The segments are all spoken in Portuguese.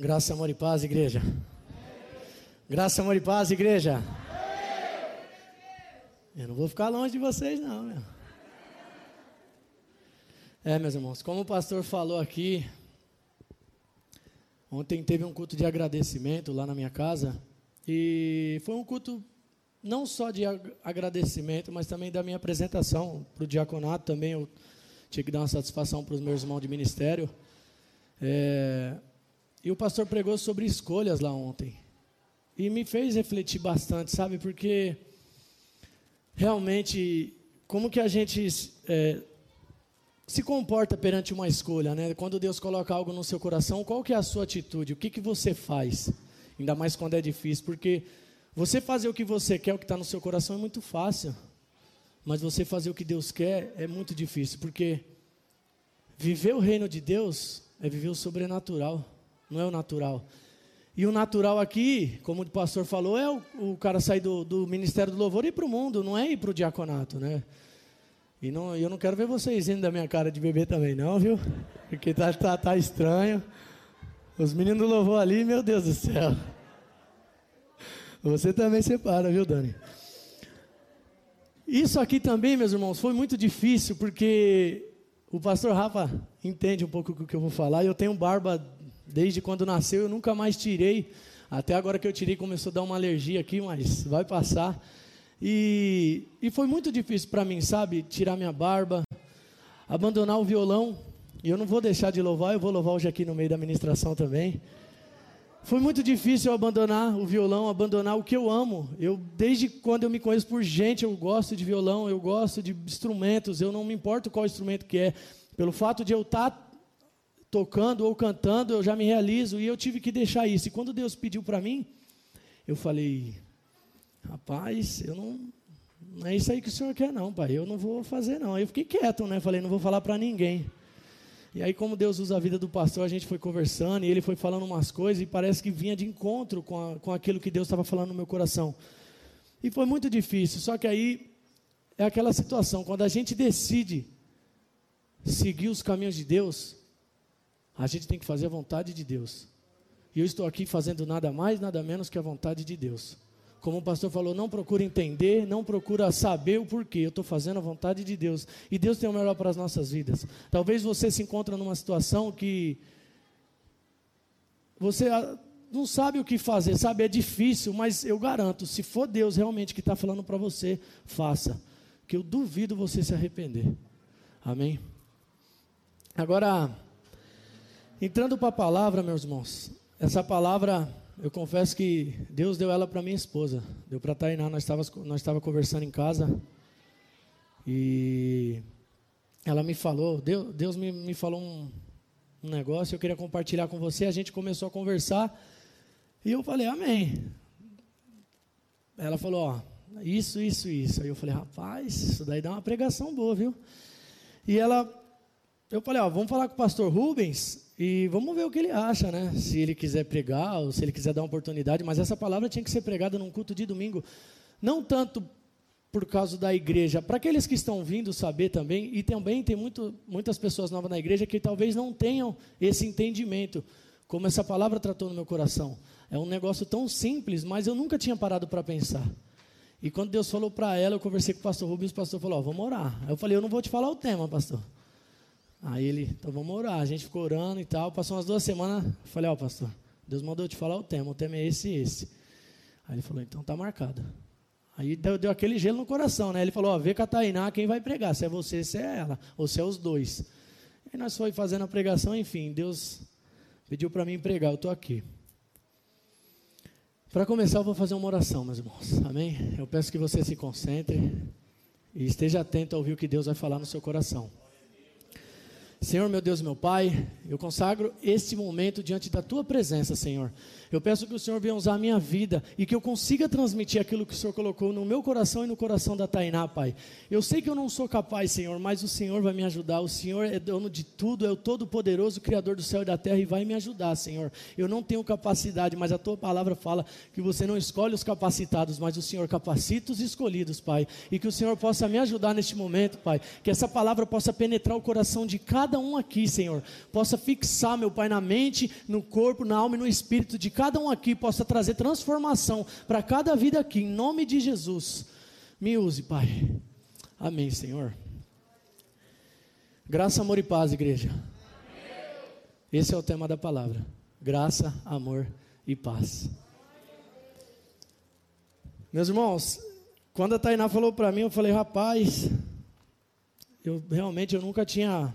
Graça, amor e paz, igreja. Graça, amor e paz, igreja. Eu não vou ficar longe de vocês, não, meu. É, meus irmãos, como o pastor falou aqui, ontem teve um culto de agradecimento lá na minha casa. E foi um culto não só de agradecimento, mas também da minha apresentação para o diaconato. Também eu tinha que dar uma satisfação para os meus irmãos de ministério. É, e o pastor pregou sobre escolhas lá ontem. E me fez refletir bastante, sabe? Porque realmente, como que a gente é, se comporta perante uma escolha, né? Quando Deus coloca algo no seu coração, qual que é a sua atitude? O que, que você faz? Ainda mais quando é difícil, porque você fazer o que você quer, o que está no seu coração é muito fácil. Mas você fazer o que Deus quer é muito difícil, porque viver o reino de Deus é viver o sobrenatural, não é o natural. E o natural aqui, como o pastor falou, é o, o cara sair do, do, ministério do louvor e ir para o mundo, não é ir para o diaconato, né? E não, eu não quero ver vocês indo da minha cara de bebê também, não, viu? Porque tá, tá, tá estranho. Os meninos do louvor ali, meu Deus do céu. Você também separa, viu, Dani? Isso aqui também, meus irmãos, foi muito difícil, porque o pastor Rafa entende um pouco o que eu vou falar. Eu tenho barba desde quando nasceu, eu nunca mais tirei. Até agora que eu tirei, começou a dar uma alergia aqui, mas vai passar. E, e foi muito difícil para mim, sabe? Tirar minha barba, abandonar o violão. E eu não vou deixar de louvar, eu vou louvar hoje aqui no meio da ministração também. Foi muito difícil eu abandonar o violão, abandonar o que eu amo. Eu desde quando eu me conheço por gente, eu gosto de violão, eu gosto de instrumentos, eu não me importo qual instrumento que é. Pelo fato de eu estar tá tocando ou cantando, eu já me realizo e eu tive que deixar isso. E quando Deus pediu para mim, eu falei: "Rapaz, eu não não é isso aí que o senhor quer não, pai. Eu não vou fazer não". Aí eu fiquei quieto, né? Falei: "Não vou falar para ninguém". E aí, como Deus usa a vida do pastor, a gente foi conversando e ele foi falando umas coisas e parece que vinha de encontro com, a, com aquilo que Deus estava falando no meu coração. E foi muito difícil, só que aí é aquela situação, quando a gente decide seguir os caminhos de Deus, a gente tem que fazer a vontade de Deus. E eu estou aqui fazendo nada mais, nada menos que a vontade de Deus. Como o pastor falou, não procura entender, não procura saber o porquê. Eu estou fazendo a vontade de Deus. E Deus tem o melhor para as nossas vidas. Talvez você se encontre numa situação que você ah, não sabe o que fazer, sabe? É difícil, mas eu garanto, se for Deus realmente que está falando para você, faça. Que eu duvido você se arrepender. Amém? Agora, entrando para a palavra, meus irmãos, essa palavra eu confesso que Deus deu ela para minha esposa. Deu para Tainá, nós estávamos nós estava conversando em casa. E ela me falou, Deus, Deus me, me falou um, um negócio, eu queria compartilhar com você. A gente começou a conversar. E eu falei, amém. Ela falou, ó, isso, isso, isso. Aí eu falei, rapaz, isso daí dá uma pregação boa, viu? E ela, eu falei, ó, vamos falar com o pastor Rubens e vamos ver o que ele acha, né? Se ele quiser pregar ou se ele quiser dar uma oportunidade. Mas essa palavra tinha que ser pregada num culto de domingo. Não tanto por causa da igreja, para aqueles que estão vindo saber também, e também tem muito, muitas pessoas novas na igreja que talvez não tenham esse entendimento, como essa palavra tratou no meu coração. É um negócio tão simples, mas eu nunca tinha parado para pensar. E quando Deus falou para ela, eu conversei com o pastor Rubens, o pastor falou: Ó, vamos orar. Aí eu falei: Eu não vou te falar o tema, pastor. Aí ele, então vamos orar. A gente ficou orando e tal. Passou umas duas semanas. Falei, ó, oh, pastor, Deus mandou eu te falar o tema. O tema é esse e esse. Aí ele falou, então tá marcado. Aí deu, deu aquele gelo no coração, né? Ele falou, ó, vê com a Tainá quem vai pregar. Se é você, se é ela. Ou se é os dois. Aí nós foi fazendo a pregação, enfim, Deus pediu para mim pregar. Eu estou aqui. Para começar, eu vou fazer uma oração, meus irmãos. Amém? Eu peço que você se concentre e esteja atento a ouvir o que Deus vai falar no seu coração. Senhor, meu Deus, meu Pai, eu consagro este momento diante da tua presença, Senhor. Eu peço que o Senhor venha usar a minha vida e que eu consiga transmitir aquilo que o Senhor colocou no meu coração e no coração da Tainá, Pai. Eu sei que eu não sou capaz, Senhor, mas o Senhor vai me ajudar. O Senhor é dono de tudo, é o todo-poderoso Criador do céu e da terra e vai me ajudar, Senhor. Eu não tenho capacidade, mas a tua palavra fala que você não escolhe os capacitados, mas o Senhor capacita os escolhidos, Pai. E que o Senhor possa me ajudar neste momento, Pai. Que essa palavra possa penetrar o coração de cada um aqui, Senhor. Possa fixar, meu Pai, na mente, no corpo, na alma e no espírito de cada um aqui, possa trazer transformação para cada vida aqui, em nome de Jesus. Me use, Pai. Amém, Senhor. Graça, amor e paz, igreja. Esse é o tema da palavra. Graça, amor e paz. Meus irmãos, quando a Tainá falou para mim, eu falei, rapaz, eu realmente eu nunca tinha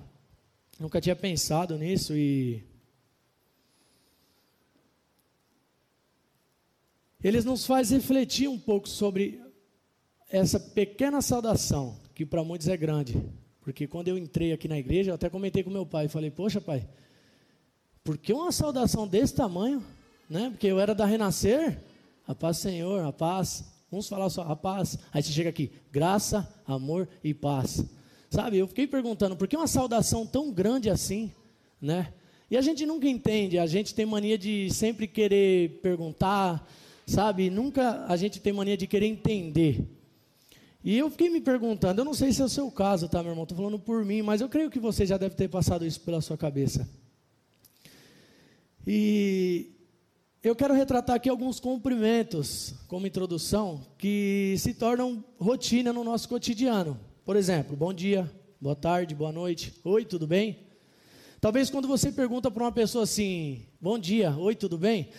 nunca tinha pensado nisso e eles nos faz refletir um pouco sobre essa pequena saudação, que para muitos é grande. Porque quando eu entrei aqui na igreja, eu até comentei com meu pai, falei, poxa pai, por que uma saudação desse tamanho? Né? Porque eu era da Renascer, a paz Senhor, a paz. Uns falar só a paz. Aí você chega aqui, graça, amor e paz. Sabe, eu fiquei perguntando, por que uma saudação tão grande assim, né? E a gente nunca entende, a gente tem mania de sempre querer perguntar, sabe? Nunca a gente tem mania de querer entender. E eu fiquei me perguntando, eu não sei se é o seu caso, tá, meu irmão? Estou falando por mim, mas eu creio que você já deve ter passado isso pela sua cabeça. E eu quero retratar aqui alguns cumprimentos, como introdução, que se tornam rotina no nosso cotidiano. Por exemplo, bom dia, boa tarde, boa noite, oi, tudo bem? Talvez quando você pergunta para uma pessoa assim, bom dia, oi, tudo bem?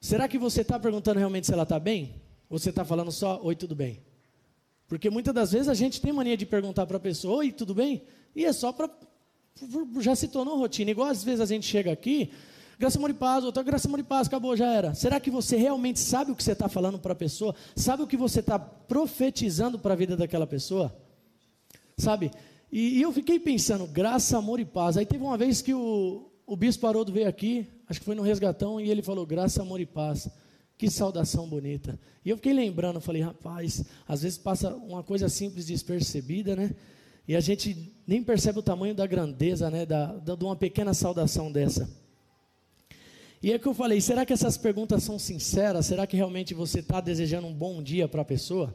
Será que você está perguntando realmente se ela está bem? Ou você está falando só, oi, tudo bem? Porque muitas das vezes a gente tem mania de perguntar para a pessoa, oi, tudo bem? E é só para. Já se tornou rotina. Igual às vezes a gente chega aqui, graça, amor e paz, outra graça, amor e paz, acabou, já era. Será que você realmente sabe o que você está falando para a pessoa? Sabe o que você está profetizando para a vida daquela pessoa? Sabe? E, e, eu fiquei pensando, graça, amor e paz. Aí teve uma vez que o, o bispo Haroldo veio aqui, acho que foi no resgatão, e ele falou, graça, amor e paz. Que saudação bonita. E eu fiquei lembrando, falei, rapaz, às vezes passa uma coisa simples despercebida, né? E a gente nem percebe o tamanho da grandeza, né? Da, da, de uma pequena saudação dessa. E é que eu falei, será que essas perguntas são sinceras? Será que realmente você está desejando um bom dia para a pessoa?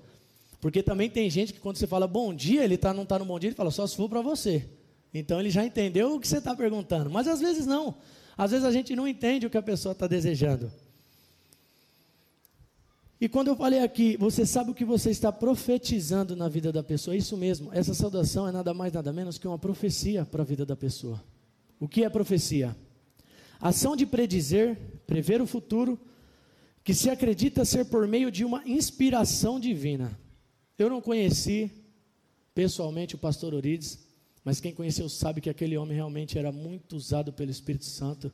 Porque também tem gente que quando você fala bom dia, ele tá, não está no bom dia, ele fala só se for para você. Então ele já entendeu o que você está perguntando. Mas às vezes não. Às vezes a gente não entende o que a pessoa está desejando. E quando eu falei aqui, você sabe o que você está profetizando na vida da pessoa? É isso mesmo, essa saudação é nada mais, nada menos que uma profecia para a vida da pessoa. O que é profecia? Ação de predizer, prever o futuro, que se acredita ser por meio de uma inspiração divina. Eu não conheci pessoalmente o pastor Orides, mas quem conheceu sabe que aquele homem realmente era muito usado pelo Espírito Santo.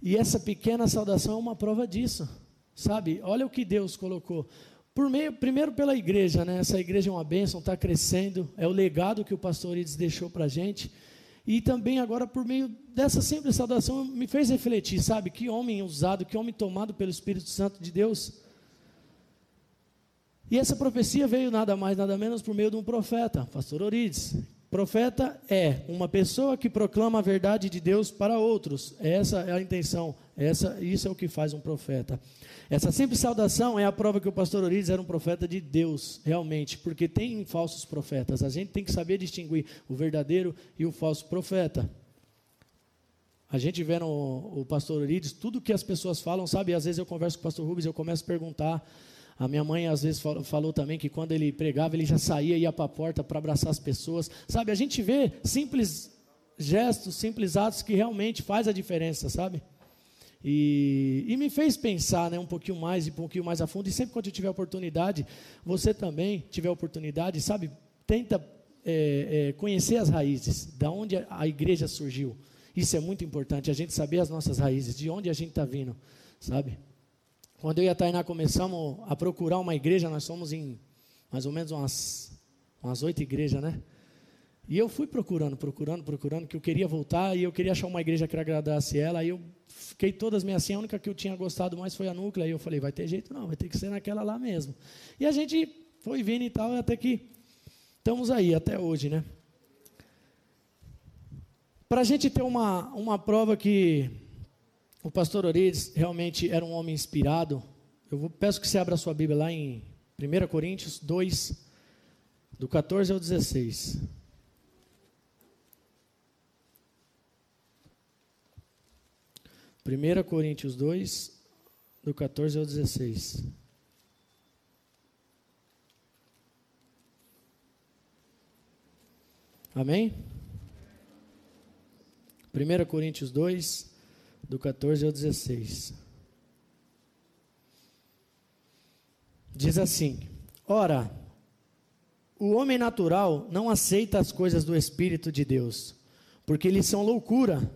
E essa pequena saudação é uma prova disso. Sabe? Olha o que Deus colocou. Por meio, primeiro pela igreja, né? Essa igreja é uma bênção, está crescendo, é o legado que o pastor Ides deixou para a gente. E também agora, por meio dessa simples saudação, me fez refletir, sabe? Que homem usado, que homem tomado pelo Espírito Santo de Deus. E essa profecia veio nada mais, nada menos por meio de um profeta, pastor Orides, Profeta é uma pessoa que proclama a verdade de Deus para outros. Essa é a intenção. Essa, isso é o que faz um profeta. Essa simples saudação é a prova que o pastor Orides era um profeta de Deus, realmente, porque tem falsos profetas. A gente tem que saber distinguir o verdadeiro e o falso profeta. A gente vê no o pastor Orides, tudo que as pessoas falam, sabe? Às vezes eu converso com o pastor Rubens, eu começo a perguntar a minha mãe às vezes falou também que quando ele pregava, ele já saía, ia para a porta para abraçar as pessoas. Sabe, a gente vê simples gestos, simples atos que realmente faz a diferença, sabe? E, e, me fez pensar né, um pouquinho mais e um pouquinho mais a fundo. E sempre quando eu tiver oportunidade, você também tiver oportunidade, sabe? Tenta é, é, conhecer as raízes, da onde a igreja surgiu. Isso é muito importante, a gente saber as nossas raízes, de onde a gente está vindo, sabe? Quando eu e a Tainá começamos a procurar uma igreja, nós somos em mais ou menos umas, umas oito igrejas, né? E eu fui procurando, procurando, procurando, que eu queria voltar e eu queria achar uma igreja que agradasse ela. Aí eu fiquei todas minhas assim, a única que eu tinha gostado mais foi a Núclea. Aí eu falei, vai ter jeito não, vai ter que ser naquela lá mesmo. E a gente foi vindo e tal, até que estamos aí, até hoje, né? Para a gente ter uma, uma prova que o pastor Orides realmente era um homem inspirado. Eu peço que você abra sua Bíblia lá em 1 Coríntios 2, do 14 ao 16. 1 Coríntios 2, do 14 ao 16. Amém? 1 Coríntios 2, do 14 ao 16. Diz assim: Ora, o homem natural não aceita as coisas do Espírito de Deus, porque lhes são loucura,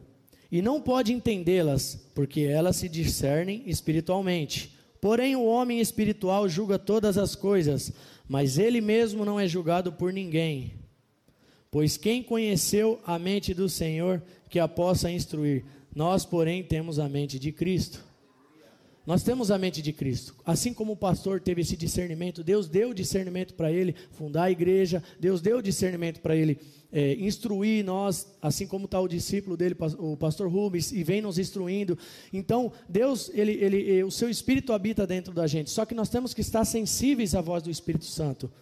e não pode entendê-las, porque elas se discernem espiritualmente. Porém, o homem espiritual julga todas as coisas, mas ele mesmo não é julgado por ninguém. Pois quem conheceu a mente do Senhor que a possa instruir? Nós, porém, temos a mente de Cristo. Nós temos a mente de Cristo. Assim como o pastor teve esse discernimento, Deus deu discernimento para ele fundar a igreja, Deus deu discernimento para ele é, instruir nós, assim como está o discípulo dele, o pastor Rubens, e vem nos instruindo. Então, Deus, ele, ele, o seu Espírito habita dentro da gente, só que nós temos que estar sensíveis à voz do Espírito Santo.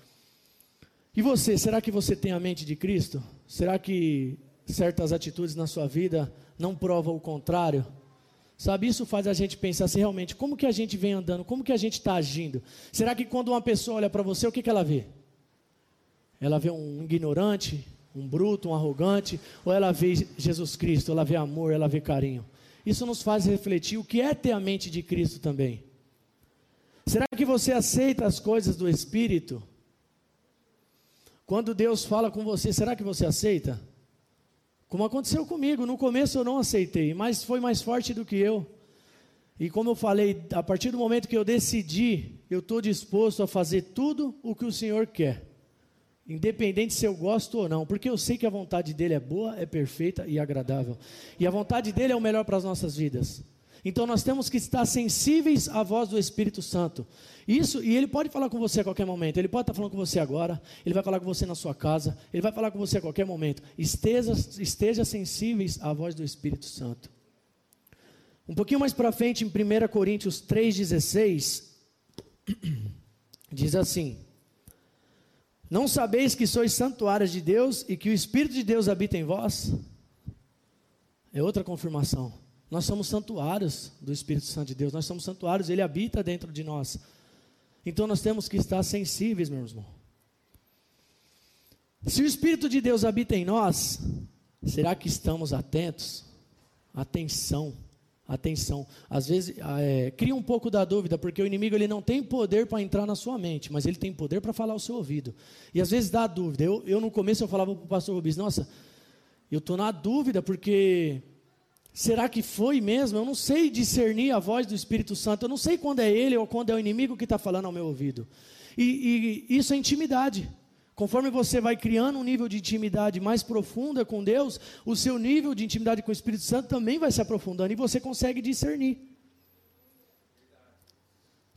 E você, será que você tem a mente de Cristo? Será que certas atitudes na sua vida não provam o contrário? Sabe, isso faz a gente pensar assim, realmente, como que a gente vem andando, como que a gente está agindo? Será que quando uma pessoa olha para você, o que, que ela vê? Ela vê um ignorante, um bruto, um arrogante, ou ela vê Jesus Cristo, ela vê amor, ela vê carinho? Isso nos faz refletir o que é ter a mente de Cristo também. Será que você aceita as coisas do Espírito? Quando Deus fala com você, será que você aceita? Como aconteceu comigo, no começo eu não aceitei, mas foi mais forte do que eu. E como eu falei, a partir do momento que eu decidi, eu estou disposto a fazer tudo o que o Senhor quer, independente se eu gosto ou não, porque eu sei que a vontade dele é boa, é perfeita e agradável, e a vontade dele é o melhor para as nossas vidas. Então nós temos que estar sensíveis à voz do Espírito Santo. Isso, e ele pode falar com você a qualquer momento. Ele pode estar falando com você agora, ele vai falar com você na sua casa, ele vai falar com você a qualquer momento. Esteja, esteja sensíveis à voz do Espírito Santo. Um pouquinho mais para frente, em 1 Coríntios 3,16, diz assim: Não sabeis que sois santuários de Deus e que o Espírito de Deus habita em vós? É outra confirmação. Nós somos santuários do Espírito Santo de Deus, nós somos santuários, ele habita dentro de nós. Então nós temos que estar sensíveis, meu irmão. Se o Espírito de Deus habita em nós, será que estamos atentos? Atenção, atenção. Às vezes é, cria um pouco da dúvida, porque o inimigo ele não tem poder para entrar na sua mente, mas ele tem poder para falar ao seu ouvido. E às vezes dá dúvida. Eu, eu no começo eu falava para o pastor Rubens, nossa, eu estou na dúvida porque Será que foi mesmo? Eu não sei discernir a voz do Espírito Santo. Eu não sei quando é ele ou quando é o inimigo que está falando ao meu ouvido. E, e, isso é intimidade. Conforme você vai criando um nível de intimidade mais profunda com Deus, o seu nível de intimidade com o Espírito Santo também vai se aprofundando e você consegue discernir.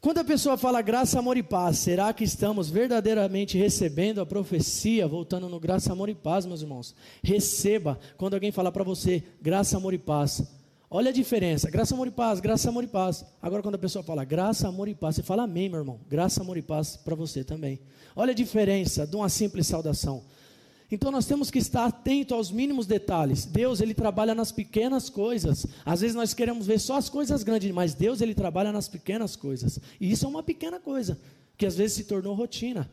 Quando a pessoa fala graça, amor e paz, será que estamos verdadeiramente recebendo a profecia? Voltando no graça, amor e paz, meus irmãos. Receba quando alguém falar para você graça, amor e paz. Olha a diferença, graça, amor e paz, graça, amor e paz. Agora, quando a pessoa fala graça, amor e paz, você fala amém, meu irmão. Graça, amor e paz para você também. Olha a diferença de uma simples saudação. Então nós temos que estar atento aos mínimos detalhes. Deus ele trabalha nas pequenas coisas. Às vezes nós queremos ver só as coisas grandes, mas Deus ele trabalha nas pequenas coisas. E isso é uma pequena coisa que às vezes se tornou rotina.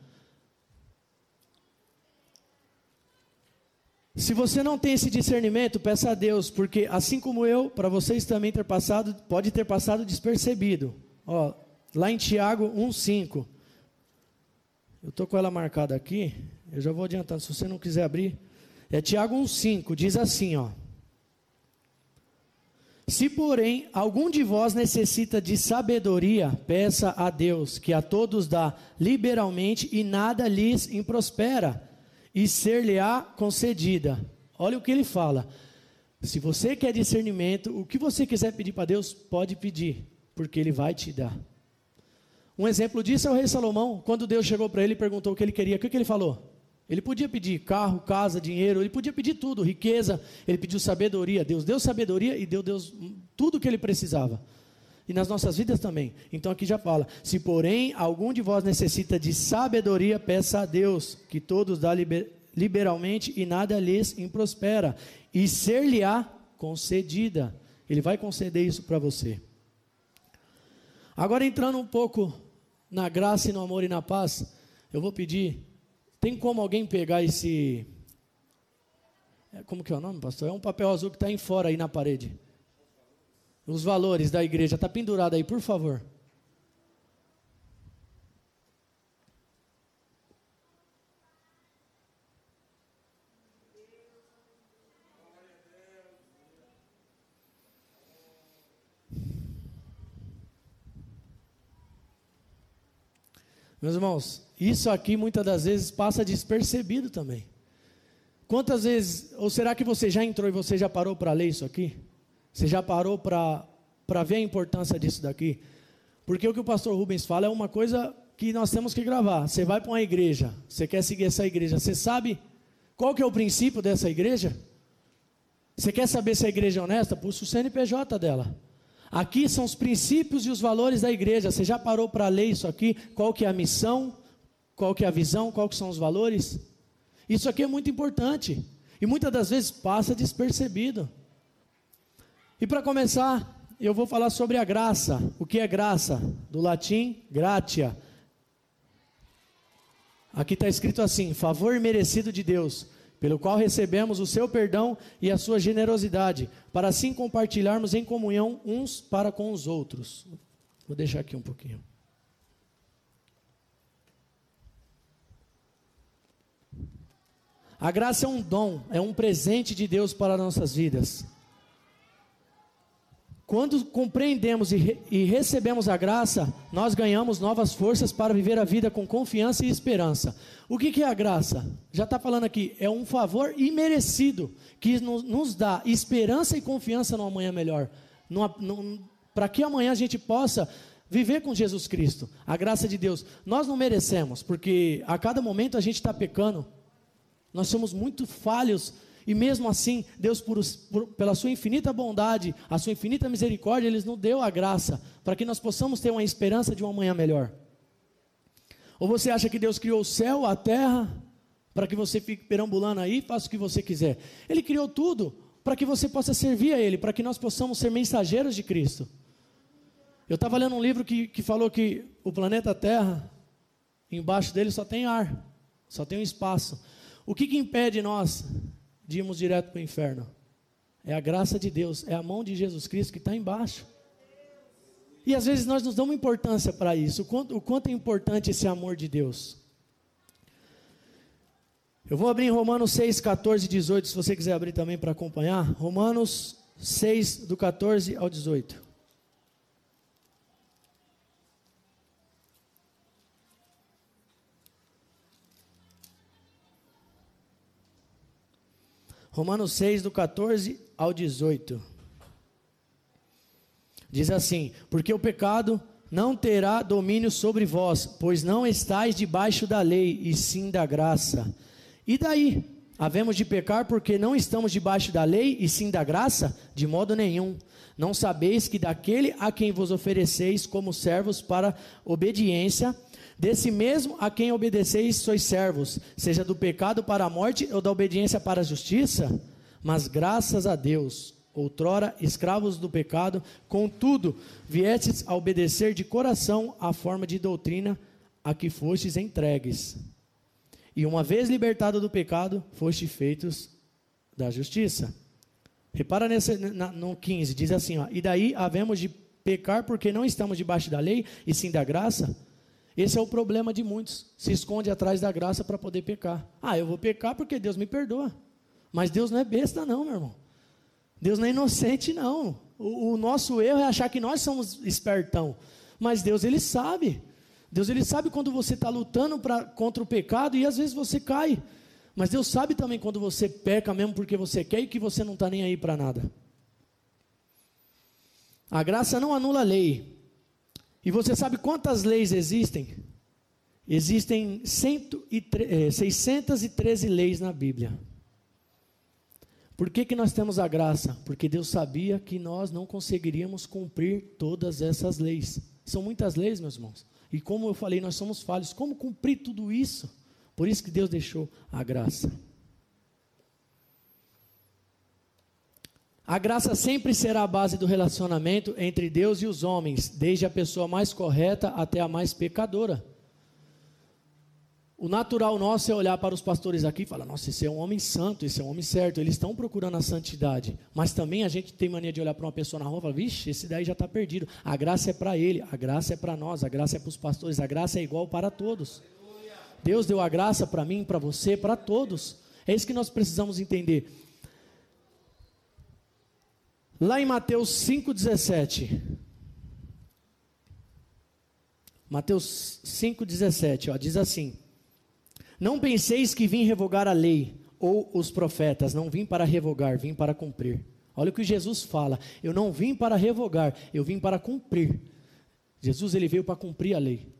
Se você não tem esse discernimento, peça a Deus, porque assim como eu, para vocês também ter passado, pode ter passado despercebido. Ó, lá em Tiago 1:5. Eu tô com ela marcada aqui. Eu já vou adiantando, se você não quiser abrir. É Tiago 1,5, diz assim, ó. Se, porém, algum de vós necessita de sabedoria, peça a Deus, que a todos dá liberalmente e nada lhes improspera, e ser-lhe-á concedida. Olha o que ele fala. Se você quer discernimento, o que você quiser pedir para Deus, pode pedir, porque ele vai te dar. Um exemplo disso é o rei Salomão. Quando Deus chegou para ele e perguntou o que ele queria, o que ele falou? Ele podia pedir carro, casa, dinheiro, ele podia pedir tudo, riqueza, ele pediu sabedoria. Deus deu sabedoria e deu Deus tudo o que ele precisava. E nas nossas vidas também. Então aqui já fala: se porém algum de vós necessita de sabedoria, peça a Deus, que todos dá liber, liberalmente e nada lhes improspera, e ser-lhe-á concedida. Ele vai conceder isso para você. Agora entrando um pouco na graça e no amor e na paz, eu vou pedir, tem como alguém pegar esse é, como que é o nome, pastor? É um papel azul que está em fora aí na parede. Os valores da igreja, está pendurado aí, por favor. Meus irmãos, isso aqui muitas das vezes passa despercebido também. Quantas vezes, ou será que você já entrou e você já parou para ler isso aqui? Você já parou para ver a importância disso daqui? Porque o que o pastor Rubens fala é uma coisa que nós temos que gravar. Você vai para uma igreja, você quer seguir essa igreja, você sabe qual que é o princípio dessa igreja? Você quer saber se a igreja é honesta? Puxa o CNPJ dela. Aqui são os princípios e os valores da igreja. Você já parou para ler isso aqui? Qual que é a missão? Qual que é a visão? Qual que são os valores? Isso aqui é muito importante e muitas das vezes passa despercebido. E para começar, eu vou falar sobre a graça. O que é graça? Do latim, gratia. Aqui está escrito assim: favor merecido de Deus, pelo qual recebemos o seu perdão e a sua generosidade, para assim compartilharmos em comunhão uns para com os outros. Vou deixar aqui um pouquinho. A graça é um dom, é um presente de Deus para nossas vidas. Quando compreendemos e, re e, recebemos a graça, nós ganhamos novas forças para viver a vida com confiança e esperança. O que, que é a graça? Já está falando aqui, é um favor imerecido que nos, nos dá esperança e confiança no amanhã melhor. Para que amanhã a gente possa viver com Jesus Cristo, a graça de Deus. Nós não merecemos, porque a cada momento a gente está pecando, nós somos muito falhos e mesmo assim, Deus, por, por, pela sua infinita bondade, a sua infinita misericórdia, Ele nos deu a graça para que nós possamos ter uma esperança de uma manhã melhor. Ou você acha que Deus criou o céu, a terra, para que você fique perambulando aí e faça o que você quiser? Ele criou tudo para que você possa servir a Ele, para que nós possamos ser mensageiros de Cristo. Eu estava lendo um livro que, que falou que o planeta Terra, embaixo dele só tem ar, só tem um espaço. O que, que impede nós de irmos direto para o inferno. É a graça de Deus, é a mão de Jesus Cristo que está embaixo. E às vezes nós nos damos importância para isso, o quanto, o quanto é importante esse amor de Deus. Eu vou abrir em Romanos 6, 14 e 18, se você quiser abrir também para acompanhar. Romanos 6, do 14 ao 18. Romanos 6, do 14 ao 18. Diz assim: Porque o pecado não terá domínio sobre vós, pois não estáis debaixo da lei, e sim da graça. E daí? Havemos de pecar porque não estamos debaixo da lei e sim da graça? De modo nenhum. Não sabeis que daquele a quem vos ofereceis como servos para obediência, Desse mesmo a quem obedeceis sois servos, seja do pecado para a morte ou da obediência para a justiça, mas graças a Deus, outrora escravos do pecado, contudo, viestes a obedecer de coração a forma de doutrina a que fostes entregues. E uma vez libertado do pecado, fostes feitos da justiça. Repara nesse, na, no 15, diz assim: ó, E daí havemos de pecar porque não estamos debaixo da lei, e sim da graça? Esse é o problema de muitos. Se esconde atrás da graça para poder pecar. Ah, eu vou pecar porque Deus me perdoa. Mas Deus não é besta, não, meu irmão. Deus não é inocente, não. O, o nosso erro é achar que nós somos espertão. Mas Deus, Ele sabe. Deus, Ele sabe quando você está lutando pra, contra o pecado e às vezes você cai. Mas Deus sabe também quando você peca mesmo porque você quer e que você não está nem aí para nada. A graça não anula a lei, e você sabe quantas leis existem? Existem 613 eh, leis na Bíblia. Por que, que nós temos a graça? Porque Deus sabia que nós não conseguiríamos cumprir todas essas leis. São muitas leis, meus irmãos. E como eu falei, nós somos falhos. Como cumprir tudo isso? Por isso que Deus deixou a graça. A graça sempre será a base do relacionamento entre Deus e os homens, desde a pessoa mais correta até a mais pecadora. O natural nosso é olhar para os pastores aqui e falar: nossa, esse é um homem santo, esse é um homem certo, eles estão procurando a santidade. Mas também a gente tem mania de olhar para uma pessoa na rua e falar: vixe, esse daí já está perdido. A graça é para ele, a graça é para nós, a graça é para os pastores, a graça é igual para todos. Deus deu a graça para mim, para você, para todos. É isso que nós precisamos entender. Lá em Mateus 5,17. Mateus 5,17, diz assim: Não penseis que vim revogar a lei ou os profetas, não vim para revogar, vim para cumprir. Olha o que Jesus fala: Eu não vim para revogar, eu vim para cumprir. Jesus ele veio para cumprir a lei.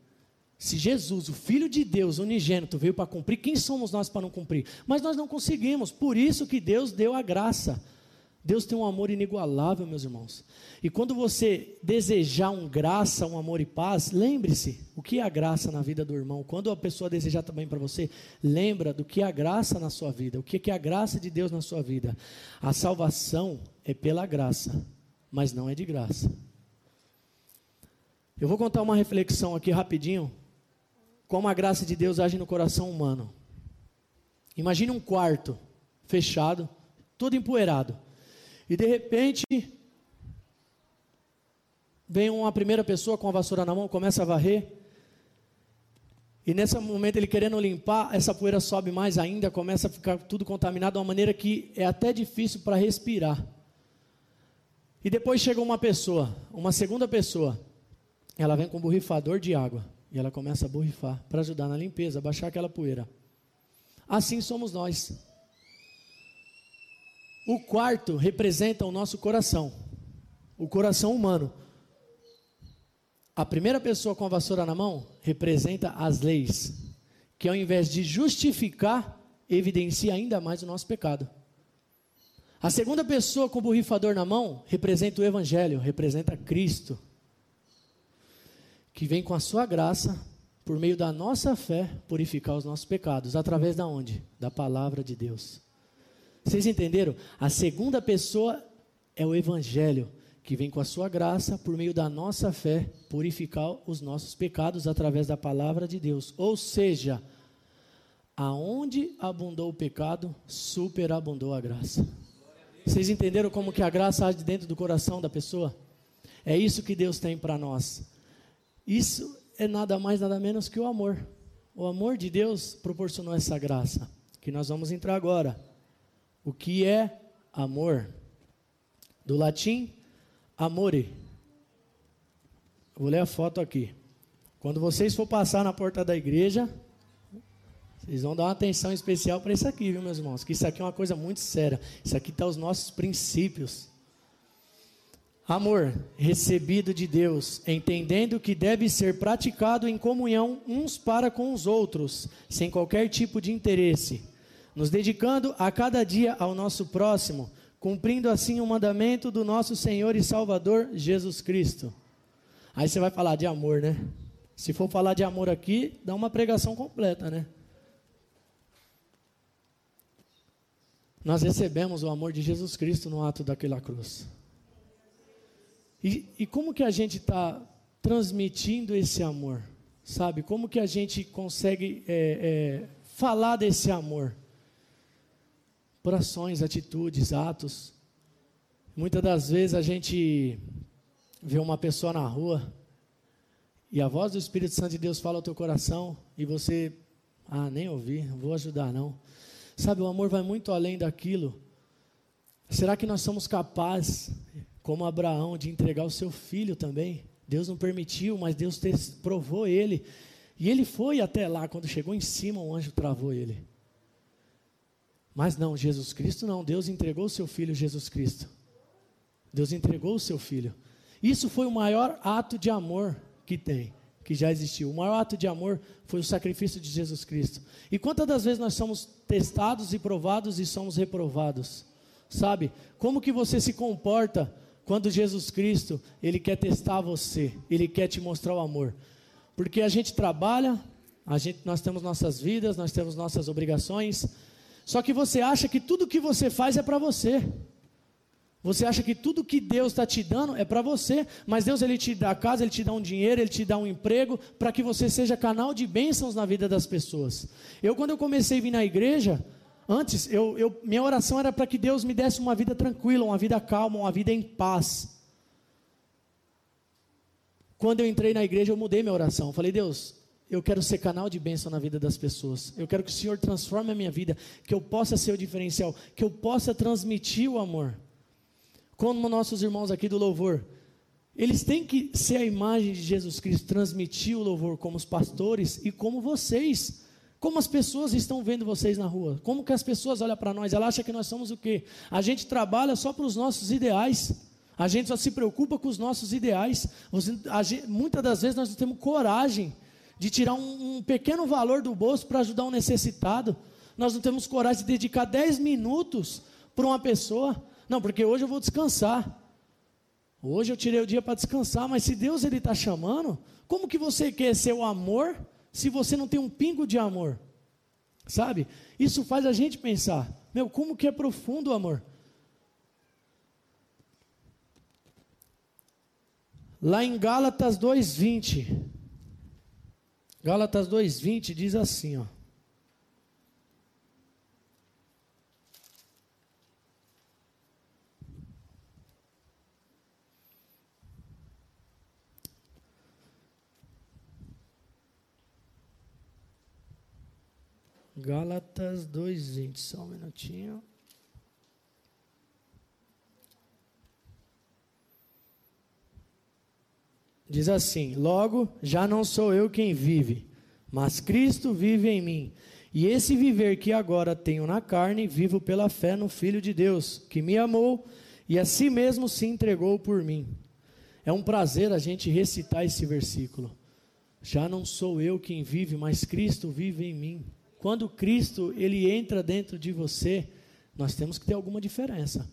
Se Jesus, o Filho de Deus, unigênito, veio para cumprir, quem somos nós para não cumprir? Mas nós não conseguimos, por isso que Deus deu a graça. Deus tem um amor inigualável, meus irmãos. E quando você desejar um graça, um amor e paz, lembre-se o que é a graça na vida do irmão. Quando a pessoa desejar também para você, lembra do que é a graça na sua vida, o que é a graça de Deus na sua vida. A salvação é pela graça, mas não é de graça. Eu vou contar uma reflexão aqui rapidinho como a graça de Deus age no coração humano. Imagine um quarto fechado, todo empoeirado. E de repente, vem uma primeira pessoa com a vassoura na mão, começa a varrer. E nesse momento ele querendo limpar, essa poeira sobe mais ainda, começa a ficar tudo contaminado de uma maneira que é até difícil para respirar. E depois chega uma pessoa, uma segunda pessoa. Ela vem com um borrifador de água. E ela começa a borrifar para ajudar na limpeza, baixar aquela poeira. Assim somos nós. O quarto representa o nosso coração, o coração humano. A primeira pessoa com a vassoura na mão representa as leis, que ao invés de justificar, evidencia ainda mais o nosso pecado. A segunda pessoa com o borrifador na mão representa o Evangelho, representa Cristo, que vem com a sua graça, por meio da nossa fé, purificar os nossos pecados. Através da onde? Da palavra de Deus. Vocês entenderam? A segunda pessoa é o Evangelho, que vem com a sua graça, por meio da nossa fé, purificar os nossos pecados através da palavra de Deus. Ou seja, aonde abundou o pecado, superabundou a graça. Vocês entenderam como que a graça age dentro do coração da pessoa? É isso que Deus tem para nós. Isso é nada mais, nada menos que o amor. O amor de Deus proporcionou essa graça, que nós vamos entrar agora. O que é amor? Do latim, amore. Vou ler a foto aqui. Quando vocês for passar na porta da igreja, vocês vão dar uma atenção especial para isso aqui, viu, meus irmãos? Que isso aqui é uma coisa muito séria. Isso aqui está os nossos princípios. Amor recebido de Deus, entendendo que deve ser praticado em comunhão uns para com os outros, sem qualquer tipo de interesse, nos dedicando a cada dia ao nosso próximo, cumprindo assim o mandamento do nosso Senhor e Salvador Jesus Cristo. Aí você vai falar de amor, né? Se for falar de amor aqui, dá uma pregação completa, né? Nós recebemos o amor de Jesus Cristo no ato daquela cruz. E, e como que a gente está transmitindo esse amor? Sabe? Como que a gente consegue é, é, falar desse amor? Por ações, atitudes, atos. Muitas das vezes a gente vê uma pessoa na rua e a voz do Espírito Santo de Deus fala ao teu coração e você, ah, nem ouvi, não vou ajudar não. Sabe, o amor vai muito além daquilo. Será que nós somos capazes como Abraão, de entregar o seu filho também. Deus não permitiu, mas Deus provou ele. E ele foi até lá, quando chegou em cima, o anjo travou ele. Mas não, Jesus Cristo não, Deus entregou o seu filho Jesus Cristo. Deus entregou o seu filho. Isso foi o maior ato de amor que tem, que já existiu. O maior ato de amor foi o sacrifício de Jesus Cristo. E quantas das vezes nós somos testados e provados e somos reprovados? Sabe? Como que você se comporta quando Jesus Cristo, ele quer testar você, ele quer te mostrar o amor. Porque a gente trabalha, a gente, nós temos nossas vidas, nós temos nossas obrigações, só que você acha que tudo que você faz é para você. Você acha que tudo que Deus está te dando é para você, mas Deus ele te dá casa, ele te dá um dinheiro, ele te dá um emprego para que você seja canal de bênçãos na vida das pessoas. Eu quando eu comecei a vir na igreja, antes eu, eu minha oração era para que Deus me desse uma vida tranquila, uma vida calma, uma vida em paz. Quando eu entrei na igreja, eu mudei minha oração. Falei, Deus, eu quero ser canal de bênção na vida das pessoas. Eu quero que o Senhor transforme a minha vida, que eu possa ser o diferencial, que eu possa transmitir o amor como nossos irmãos aqui do louvor, eles têm que ser a imagem de Jesus Cristo, transmitir o louvor como os pastores e como vocês. Como as pessoas estão vendo vocês na rua? Como que as pessoas olham para nós? Ela acha que nós somos o quê? A gente trabalha só para os nossos ideais. A gente só se preocupa com os nossos ideais. Muitas das vezes nós não temos coragem de tirar um, um pequeno valor do bolso para ajudar um necessitado. Nós não temos coragem de dedicar 10 minutos para uma pessoa. Não, porque hoje eu vou descansar. Hoje eu tirei o dia para descansar, mas se Deus ele está chamando, como que você quer ser o amor se você não tem um pingo de amor? Sabe? Isso faz a gente pensar, meu, como que é profundo o amor? Lá em Gálatas 2:20. Gálatas 2:20 diz assim, ó: Gálatas 2,20, só um minutinho. Diz assim: Logo, já não sou eu quem vive, mas Cristo vive em mim. E esse viver que agora tenho na carne, vivo pela fé no Filho de Deus, que me amou e a si mesmo se entregou por mim. É um prazer a gente recitar esse versículo. Já não sou eu quem vive, mas Cristo vive em mim. Quando Cristo ele entra dentro de você, nós temos que ter alguma diferença.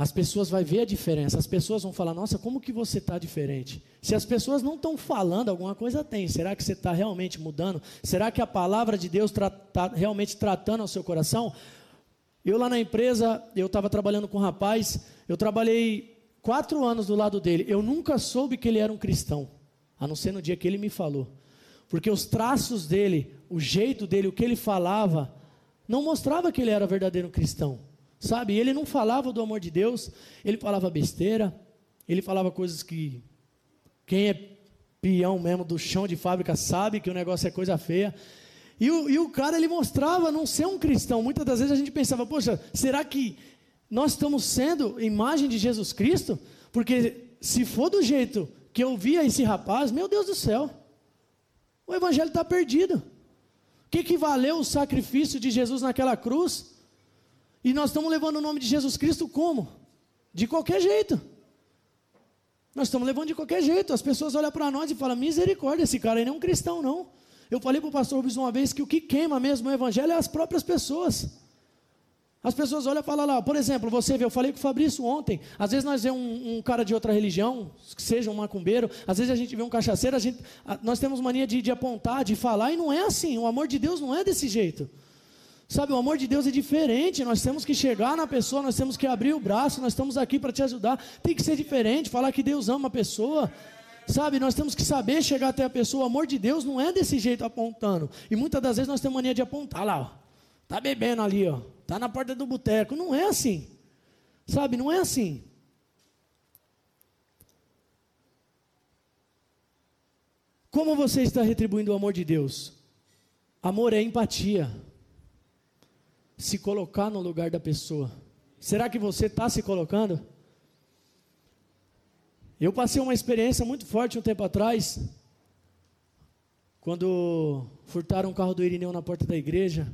As pessoas vão ver a diferença. As pessoas vão falar: Nossa, como que você está diferente? Se as pessoas não estão falando, alguma coisa tem. Será que você está realmente mudando? Será que a palavra de Deus está tá realmente tratando ao seu coração? Eu lá na empresa, eu estava trabalhando com um rapaz. Eu trabalhei quatro anos do lado dele. Eu nunca soube que ele era um cristão, a não ser no dia que ele me falou. Porque os traços dele, o jeito dele, o que ele falava, não mostrava que ele era verdadeiro cristão. Sabe? Ele não falava do amor de Deus, ele falava besteira, ele falava coisas que quem é peão mesmo do chão de fábrica sabe que o negócio é coisa feia. E o, e o cara ele mostrava não ser um cristão. Muitas das vezes a gente pensava, poxa, será que nós estamos sendo imagem de Jesus Cristo? Porque se for do jeito que eu via esse rapaz, meu Deus do céu, o evangelho está perdido. O que, que valeu o sacrifício de Jesus naquela cruz? E nós estamos levando o nome de Jesus Cristo como? De qualquer jeito. Nós estamos levando de qualquer jeito. As pessoas olham para nós e falam: misericórdia, esse cara aí não é um cristão, não. Eu falei para o pastor Rubens uma vez que o que queima mesmo o evangelho é as próprias pessoas. As pessoas olham e falam lá, por exemplo, você vê, eu falei com o Fabrício ontem, às vezes nós vemos um, um, cara de outra religião, que seja um macumbeiro, às vezes a gente vê um cachaceiro, a gente, a, nós temos mania de, de apontar, de falar, e não é assim, o amor de Deus não é desse jeito. Sabe, o amor de Deus é diferente, nós temos que chegar na pessoa, nós temos que abrir o braço, nós estamos aqui para te ajudar, tem que ser diferente, falar que Deus ama a pessoa, sabe, nós temos que saber chegar até a pessoa, o amor de Deus não é desse jeito apontando, e muitas das vezes nós temos mania de apontar lá, ó, tá bebendo ali, ó, Está na porta do boteco. Não é assim. Sabe, não é assim. Como você está retribuindo o amor de Deus? Amor é empatia. Se colocar no lugar da pessoa. Será que você está se colocando? Eu passei uma experiência muito forte um tempo atrás, quando furtaram o carro do Irineu na porta da igreja.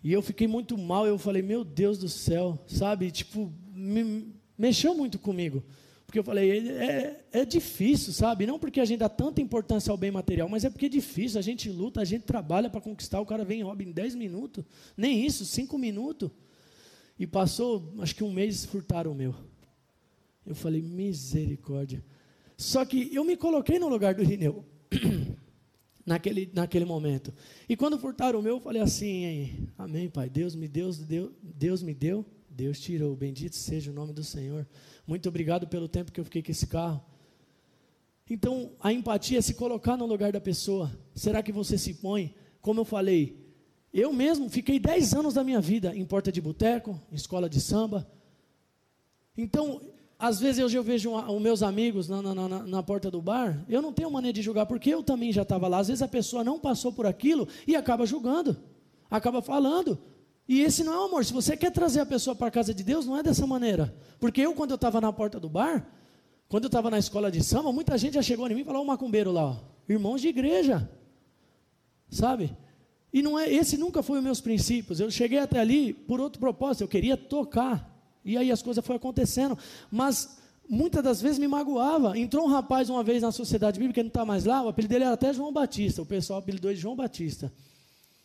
E eu fiquei muito mal, eu falei, meu Deus do céu, sabe? Tipo, me, mexeu muito comigo. Porque eu falei, é, é difícil, sabe? Não porque a gente dá tanta importância ao bem material, mas é porque é difícil. A gente luta, a gente trabalha para conquistar. O cara vem e rouba em 10 minutos. Nem isso, 5 minutos. E passou, acho que um mês, furtaram o meu. Eu falei, misericórdia. Só que eu me coloquei no lugar do Rineu. naquele, naquele momento. E quando furtaram o meu, eu falei assim: Amém, Pai. Deus me deu, Deus, Deus me deu, Deus tirou. Bendito seja o nome do Senhor. Muito obrigado pelo tempo que eu fiquei com esse carro. Então, a empatia é se colocar no lugar da pessoa. Será que você se põe? Como eu falei, eu mesmo fiquei 10 anos da minha vida em porta de boteco, em escola de samba. Então, às vezes eu, eu vejo os meus amigos na, na, na, na, porta do bar, eu não tenho maneira de julgar, porque eu também já estava lá. Às vezes a pessoa não passou por aquilo e acaba julgando, acaba falando. E esse não é o amor. Se você quer trazer a pessoa para a casa de Deus, não é dessa maneira. Porque eu, quando eu estava na porta do bar, quando eu estava na escola de samba, muita gente já chegou em mim e falou: o macumbeiro lá, ó, irmãos de igreja. Sabe? E não é, esse nunca foi os meus princípios. Eu cheguei até ali por outro propósito, eu queria tocar. E aí as coisas foram acontecendo. Mas muitas das vezes me magoava. Entrou um rapaz uma vez na sociedade bíblica, que não está mais lá, o apelido dele era até João Batista. O pessoal apelidou de João Batista.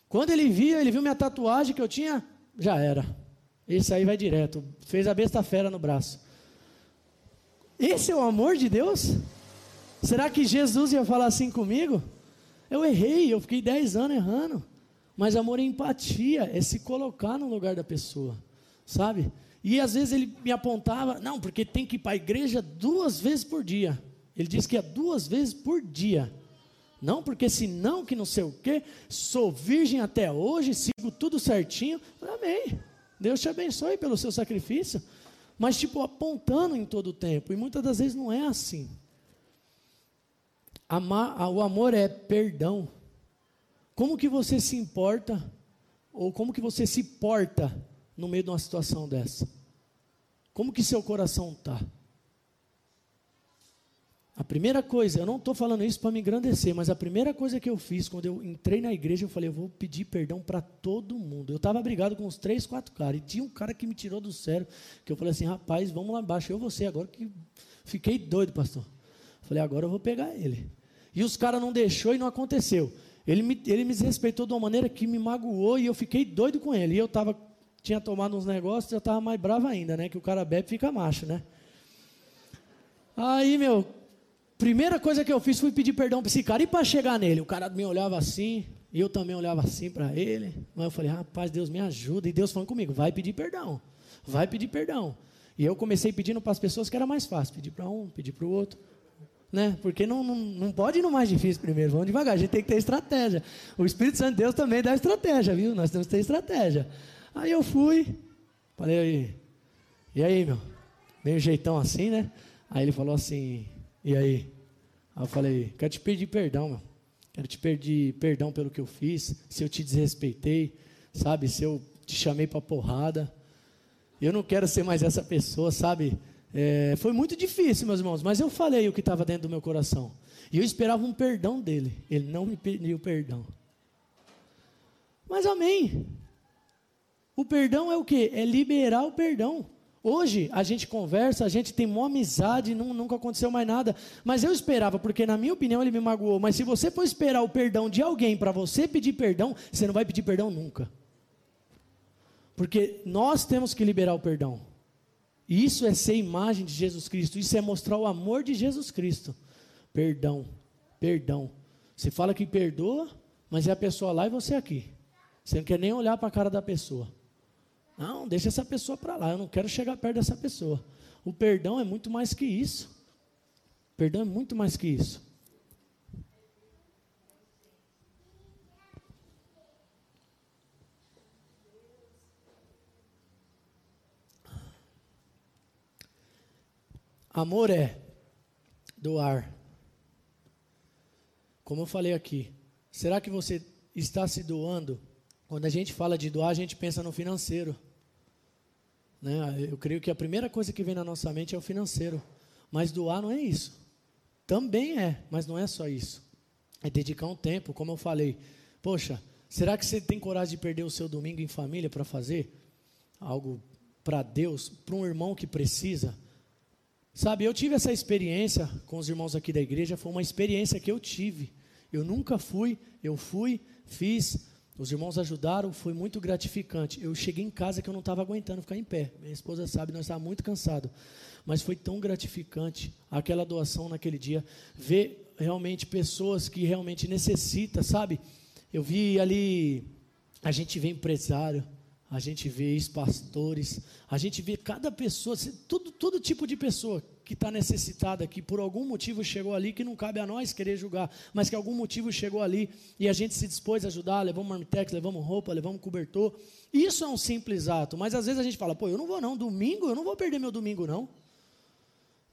Quando ele via, ele viu minha tatuagem que eu tinha, já era. Esse aí vai direto. Fez a besta fera no braço. Esse é o amor de Deus? Será que Jesus ia falar assim comigo? Eu errei, eu fiquei 10 anos errando. Mas amor é empatia, é se colocar no lugar da pessoa, sabe? E às vezes ele me apontava, não, porque tem que ir para a igreja duas vezes por dia. Ele disse que é duas vezes por dia. Não, porque senão que não sei o quê, sou virgem até hoje, sigo tudo certinho. Amém. Deus te abençoe pelo seu sacrifício. Mas, tipo, apontando em todo o tempo. E muitas das vezes não é assim. Amar, o amor é perdão. Como que você se importa, ou como que você se porta no meio de uma situação dessa? Como que seu coração está? A primeira coisa, eu não estou falando isso para me engrandecer, mas a primeira coisa que eu fiz quando eu entrei na igreja, eu falei, eu vou pedir perdão para todo mundo. Eu estava brigado com uns três, quatro caras, e tinha um cara que me tirou do sério, que eu falei assim, rapaz, vamos lá embaixo, eu você, agora que fiquei doido, pastor. Falei, agora eu vou pegar ele. E os caras não deixou e não aconteceu. Ele me, ele me desrespeitou de uma maneira que me magoou e eu fiquei doido com ele. E eu tava, tinha tomado uns negócios, eu estava mais bravo ainda, né? Que o cara bebe e fica macho, né? Aí, meu, Primeira coisa que eu fiz foi pedir perdão para esse cara. E para chegar nele? O cara me olhava assim, e eu também olhava assim para ele. Mas eu falei, rapaz, Deus me ajuda. E Deus falando comigo, vai pedir perdão. Vai pedir perdão. E eu comecei pedindo para as pessoas que era mais fácil. Pedir para um, pedir para o outro. Né? Porque não, não, não pode ir no mais difícil primeiro, vamos devagar, a gente tem que ter estratégia. O Espírito Santo de Deus também dá estratégia, viu? Nós temos que ter estratégia. Aí eu fui, falei, e aí, meu? Meio jeitão assim, né? Aí ele falou assim, e aí? Aí eu falei, quero te pedir perdão, meu. Quero te pedir perdão pelo que eu fiz, se eu te desrespeitei, sabe? Se eu te chamei para porrada. Eu não quero ser mais essa pessoa, sabe? É, foi muito difícil, meus irmãos, mas eu falei o que estava dentro do meu coração. E eu esperava um perdão dele. Ele não me pediu perdão. Mas amém. O perdão é o que? É liberar o perdão. Hoje a gente conversa, a gente tem uma amizade, não, nunca aconteceu mais nada. Mas eu esperava, porque na minha opinião ele me magoou. Mas se você for esperar o perdão de alguém para você pedir perdão, você não vai pedir perdão nunca. Porque nós temos que liberar o perdão. Isso é ser imagem de Jesus Cristo. Isso é mostrar o amor de Jesus Cristo. Perdão, perdão. Você fala que perdoa, mas é a pessoa lá e você aqui. Você não quer nem olhar para a cara da pessoa. Não, deixa essa pessoa para lá, eu não quero chegar perto dessa pessoa. O perdão é muito mais que isso. O perdão é muito mais que isso. Amor é doar. Como eu falei aqui, será que você está se doando? Quando a gente fala de doar, a gente pensa no financeiro. Né? Eu creio que a primeira coisa que vem na nossa mente é o financeiro. Mas doar não é isso. Também é, mas não é só isso. É dedicar um tempo, como eu falei. Poxa, será que você tem coragem de perder o seu domingo em família para fazer algo para Deus, para um irmão que precisa? Sabe, eu tive essa experiência com os irmãos aqui da igreja, foi uma experiência que eu tive. Eu nunca fui, eu fui, fiz, os irmãos ajudaram, foi muito gratificante. Eu cheguei em casa que eu não estava aguentando ficar em pé. Minha esposa sabe, nós estávamos muito cansados. Mas foi tão gratificante aquela doação naquele dia. Ver realmente pessoas que realmente necessitam, sabe? Eu vi ali, a gente vê empresário, a gente vê ex-pastores, a gente vê cada pessoa, todo, todo tipo de pessoa que está necessitada, que por algum motivo chegou ali, que não cabe a nós querer julgar, mas que algum motivo chegou ali e a gente se dispôs a ajudar, levamos marmitex, levamos roupa, levamos cobertor. Isso é um simples ato, mas às vezes a gente fala, pô, eu não vou não, domingo, eu não vou perder meu domingo não.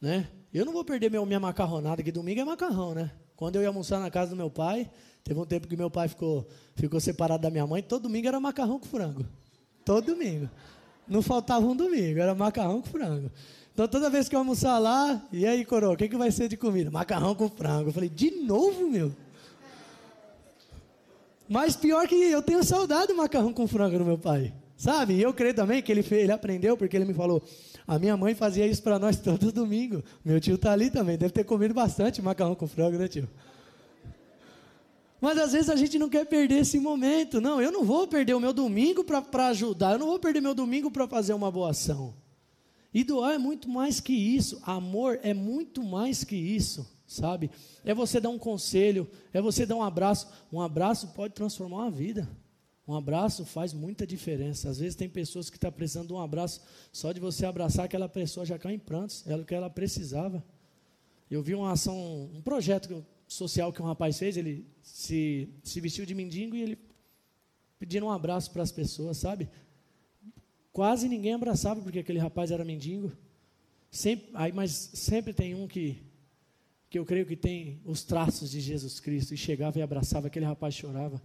Né? Eu não vou perder meu, minha macarronada, que domingo é macarrão, né? Quando eu ia almoçar na casa do meu pai, teve um tempo que meu pai ficou, ficou separado da minha mãe, todo domingo era macarrão com frango. Todo domingo. Não faltava um domingo, era macarrão com frango. Então toda vez que eu almoçar lá, e aí, coroa, o que, que vai ser de comida? Macarrão com frango. Eu falei, de novo, meu? Mas pior que eu tenho saudade do macarrão com frango no meu pai. Sabe? E eu creio também que ele, fez, ele aprendeu, porque ele me falou, a minha mãe fazia isso para nós todos domingo. Meu tio está ali também, deve ter comido bastante macarrão com frango, né, tio? Mas às vezes a gente não quer perder esse momento. Não, eu não vou perder o meu domingo para ajudar, eu não vou perder meu domingo para fazer uma boa ação. E doar é muito mais que isso, amor é muito mais que isso, sabe? É você dar um conselho, é você dar um abraço. Um abraço pode transformar uma vida. Um abraço faz muita diferença. Às vezes tem pessoas que estão tá precisando de um abraço, só de você abraçar aquela pessoa já cai em prantos, era o que ela precisava. Eu vi uma ação, um projeto social que um rapaz fez, ele se, se vestiu de mendigo e ele pedindo um abraço para as pessoas, sabe? Quase ninguém abraçava porque aquele rapaz era mendigo. Sempre, aí, mas sempre tem um que, que eu creio que tem os traços de Jesus Cristo e chegava e abraçava, aquele rapaz chorava.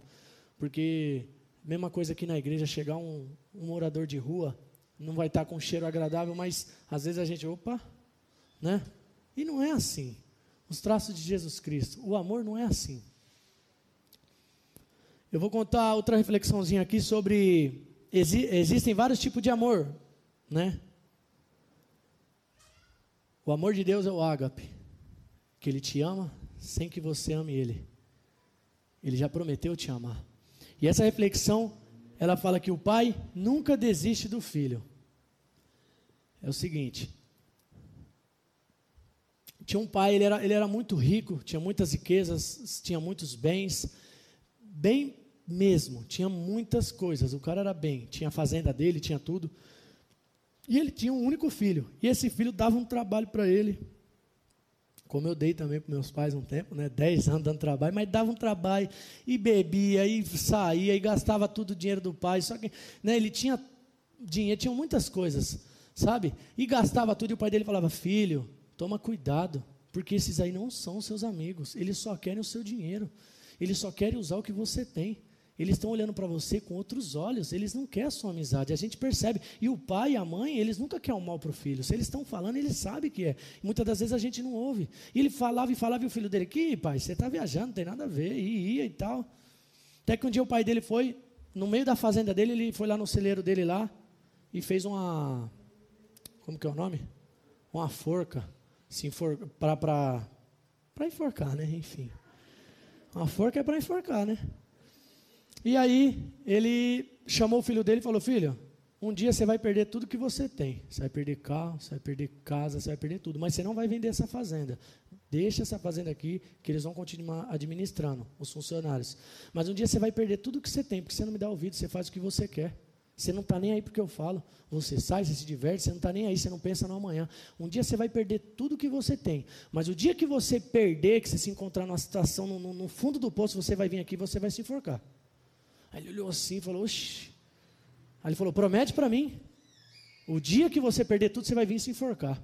Porque, mesma coisa aqui na igreja, chegar um, um morador de rua, não vai estar com um cheiro agradável, mas às vezes a gente, opa, né? E não é assim os traços de Jesus Cristo. O amor não é assim. Eu vou contar outra reflexãozinha aqui sobre exi existem vários tipos de amor, né? O amor de Deus é o ágape, que ele te ama sem que você ame ele. Ele já prometeu te amar. E essa reflexão, ela fala que o pai nunca desiste do filho. É o seguinte, tinha um pai, ele era, ele era muito rico, tinha muitas riquezas, tinha muitos bens, bem mesmo, tinha muitas coisas. O cara era bem, tinha a fazenda dele, tinha tudo. E ele tinha um único filho. E esse filho dava um trabalho para ele. Como eu dei também para meus pais um tempo, né? Dez anos dando trabalho, mas dava um trabalho e bebia, e saía, e gastava tudo o dinheiro do pai. Só que né, ele tinha dinheiro, tinha muitas coisas, sabe? E gastava tudo, e o pai dele falava: Filho, Toma cuidado, porque esses aí não são seus amigos. Eles só querem o seu dinheiro. Eles só querem usar o que você tem. Eles estão olhando para você com outros olhos. Eles não querem a sua amizade. A gente percebe. E o pai e a mãe, eles nunca querem o mal para o filho. Se eles estão falando, eles sabem que é. E muitas das vezes a gente não ouve. E ele falava e falava, e o filho dele, que pai, você está viajando, não tem nada a ver. E ia e tal. Até que um dia o pai dele foi, no meio da fazenda dele, ele foi lá no celeiro dele lá e fez uma. Como que é o nome? Uma forca se enfor para para enforcar, né? Enfim. Uma forca é para enforcar, né? E aí ele chamou o filho dele e falou: "Filho, um dia você vai perder tudo que você tem. Você vai perder carro, você vai perder casa, você vai perder tudo, mas você não vai vender essa fazenda. Deixa essa fazenda aqui, que eles vão continuar administrando, os funcionários. Mas um dia você vai perder tudo que você tem, porque você não me dá ouvido, você faz o que você quer. Você não está nem aí porque eu falo. Você sai, você se diverte, você não está nem aí, você não pensa no amanhã. Um dia você vai perder tudo que você tem. Mas o dia que você perder, que você se encontrar numa situação no, no, fundo do poço, você vai vir aqui e você vai se enforcar. Aí ele olhou assim e falou, oxi. Aí ele falou, promete para mim. O dia que você perder tudo, você vai vir se enforcar.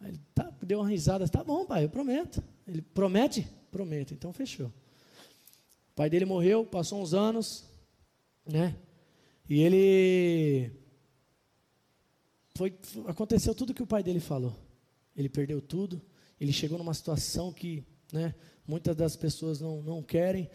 Aí ele tá, deu uma risada, tá bom, pai, eu prometo. Ele promete? Prometo, então fechou. O pai dele morreu, passou uns anos, né? E ele. Foi, aconteceu tudo que o pai dele falou. Ele perdeu tudo. Ele chegou numa situação que né, muitas das pessoas não, não querem.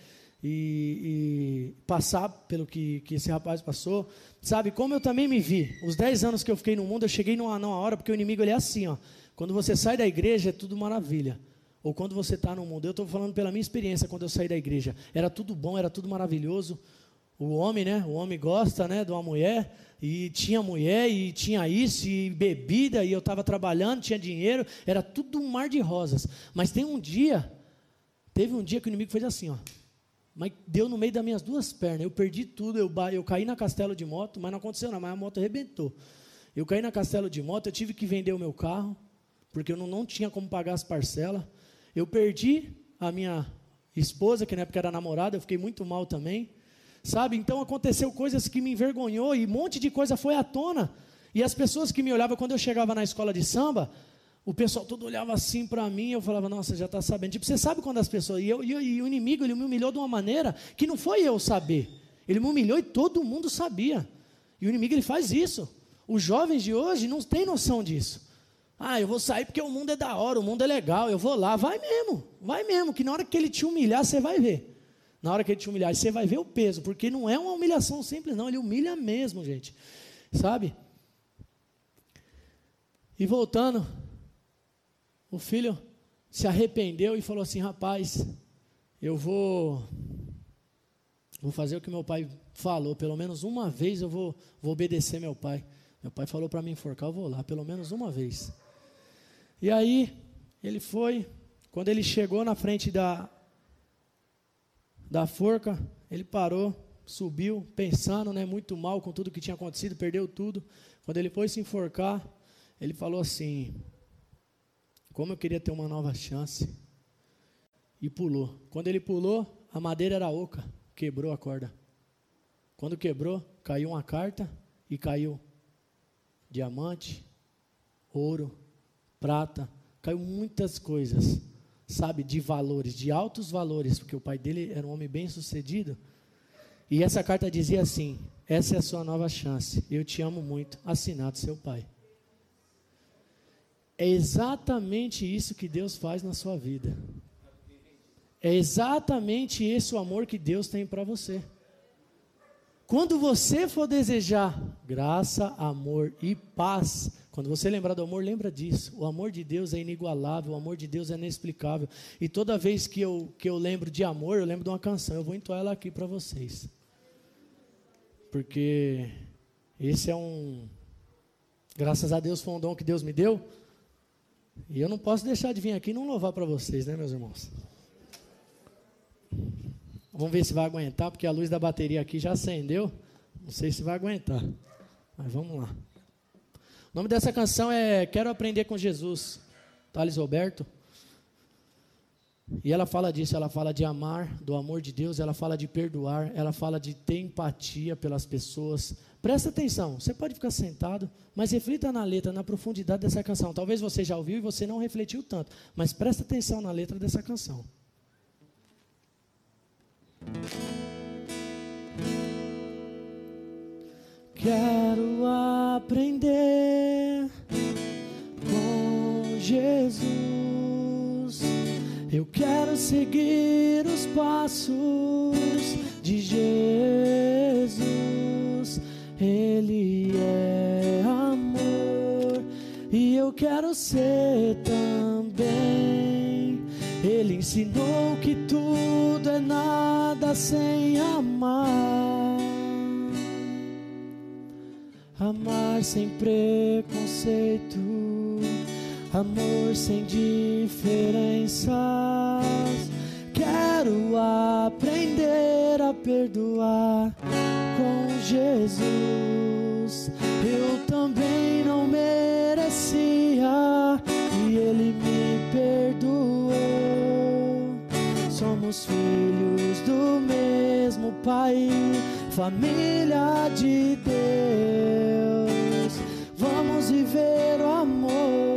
E, e, passar pelo que, que esse rapaz passou. Sabe, como eu também me vi. Os 10 anos que eu fiquei no mundo, eu cheguei numa, numa hora, porque o inimigo ele é assim, ó. Quando você sai da igreja, é tudo maravilha. Ou quando você está no mundo. Eu estou falando pela minha experiência quando eu saí da igreja. Era tudo bom, era tudo maravilhoso. O homem, né? O homem gosta, né, de uma mulher e tinha mulher e tinha isso e bebida e eu estava trabalhando, tinha dinheiro, era tudo um mar de rosas. Mas tem um dia, teve um dia que o inimigo fez assim, ó, mas deu no meio das minhas duas pernas. Eu perdi tudo, eu, eu caí na castelo de moto, mas não aconteceu nada, mas a moto arrebentou. Eu caí na castelo de moto, eu tive que vender o meu carro, porque eu não, não tinha como pagar as parcelas. Eu perdi a minha esposa, que na época era namorada, eu fiquei muito mal também. Sabe? Então aconteceu coisas que me envergonhou e um monte de coisa foi à tona. E as pessoas que me olhavam quando eu chegava na escola de samba, o pessoal todo olhava assim para mim, eu falava, nossa, já está sabendo. Tipo, você sabe quando as pessoas. E, eu, e, e, o inimigo, ele me humilhou de uma maneira que não foi eu saber. Ele me humilhou e todo mundo sabia. E o inimigo, ele faz isso. Os jovens de hoje não têm noção disso. Ah, eu vou sair porque o mundo é da hora, o mundo é legal, eu vou lá. Vai mesmo, vai mesmo, que na hora que ele te humilhar, você vai ver. Na hora que ele te humilhar, você vai ver o peso, porque não é uma humilhação simples, não, ele humilha mesmo, gente. Sabe? E voltando, o filho se arrependeu e falou assim: rapaz, eu vou, vou fazer o que meu pai falou, pelo menos uma vez eu vou, vou obedecer meu pai. Meu pai falou para me enforcar, eu vou lá, pelo menos uma vez. E aí, ele foi, quando ele chegou na frente da, da forca, ele parou, subiu, pensando, né, muito mal com tudo que tinha acontecido, perdeu tudo. Quando ele foi se enforcar, ele falou assim: como eu queria ter uma nova chance. E pulou. Quando ele pulou, a madeira era oca, quebrou a corda. Quando quebrou, caiu uma carta e caiu diamante, ouro, prata, caiu muitas coisas, sabe, de valores, de altos valores, porque o pai dele era um homem bem sucedido. E essa carta dizia assim: Essa é a sua nova chance, eu te amo muito, assinado seu pai. É exatamente isso que Deus faz na sua vida. É exatamente esse o amor que Deus tem para você. Quando você for desejar graça, amor e paz, quando você lembrar do amor, lembra disso. O amor de Deus é inigualável, o amor de Deus é inexplicável. E toda vez que eu, que eu lembro de amor, eu lembro de uma canção. Eu vou entoar ela aqui para vocês. Porque esse é um. Graças a Deus foi um dom que Deus me deu. E eu não posso deixar de vir aqui e não louvar para vocês, né, meus irmãos? Vamos ver se vai aguentar, porque a luz da bateria aqui já acendeu. Não sei se vai aguentar. Mas vamos lá. O nome dessa canção é Quero Aprender com Jesus, Thales Roberto. E ela fala disso, ela fala de amar, do amor de Deus, ela fala de perdoar, ela fala de ter empatia pelas pessoas, Presta atenção, você pode ficar sentado, mas reflita na letra, na profundidade dessa canção. Talvez você já ouviu e você não refletiu tanto, mas presta atenção na letra dessa canção. Quero aprender com Jesus. Eu quero seguir os passos de Jesus. Ele é amor e eu quero ser também. Ele ensinou que tudo é nada sem amar. Amar sem preconceito, amor sem diferenças. Quero aprender a perdoar com Jesus. Eu também não merecia e Ele me perdoou. Somos filhos do mesmo Pai, família de Deus. Vamos viver o amor.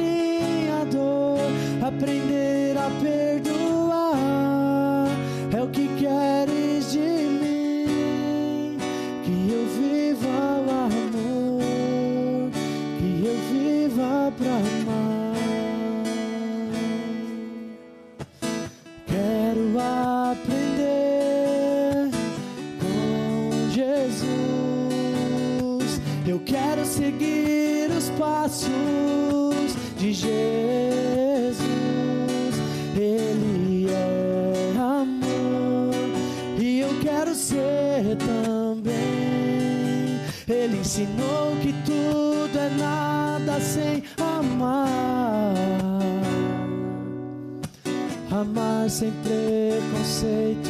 sem preconceito,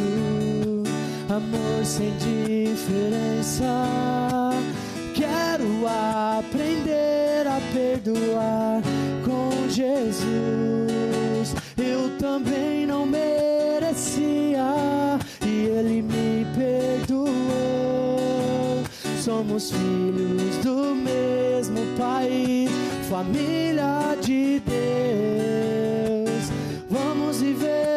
amor sem diferença. Quero aprender a perdoar com Jesus. Eu também não merecia e Ele me perdoou. Somos filhos do mesmo Pai, família de Deus. Vamos viver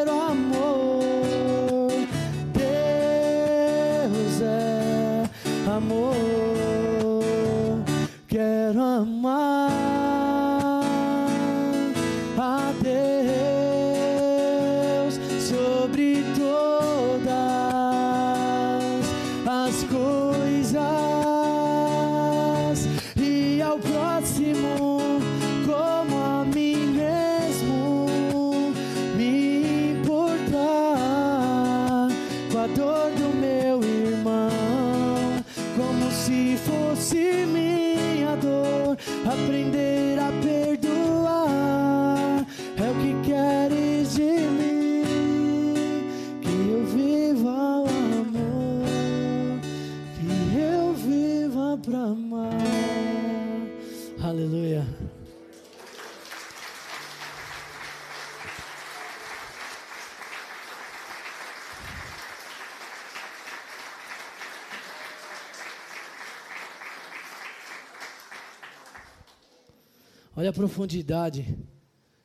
Olha a profundidade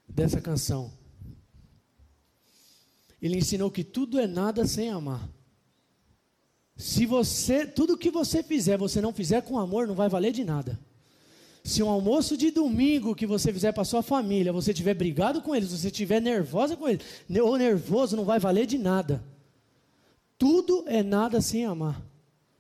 dessa canção. Ele ensinou que tudo é nada sem amar. Se você, tudo que você fizer, você não fizer com amor, não vai valer de nada. Se um almoço de domingo que você fizer para sua família, você tiver brigado com eles, você tiver nervosa com eles, ou nervoso, não vai valer de nada. Tudo é nada sem amar.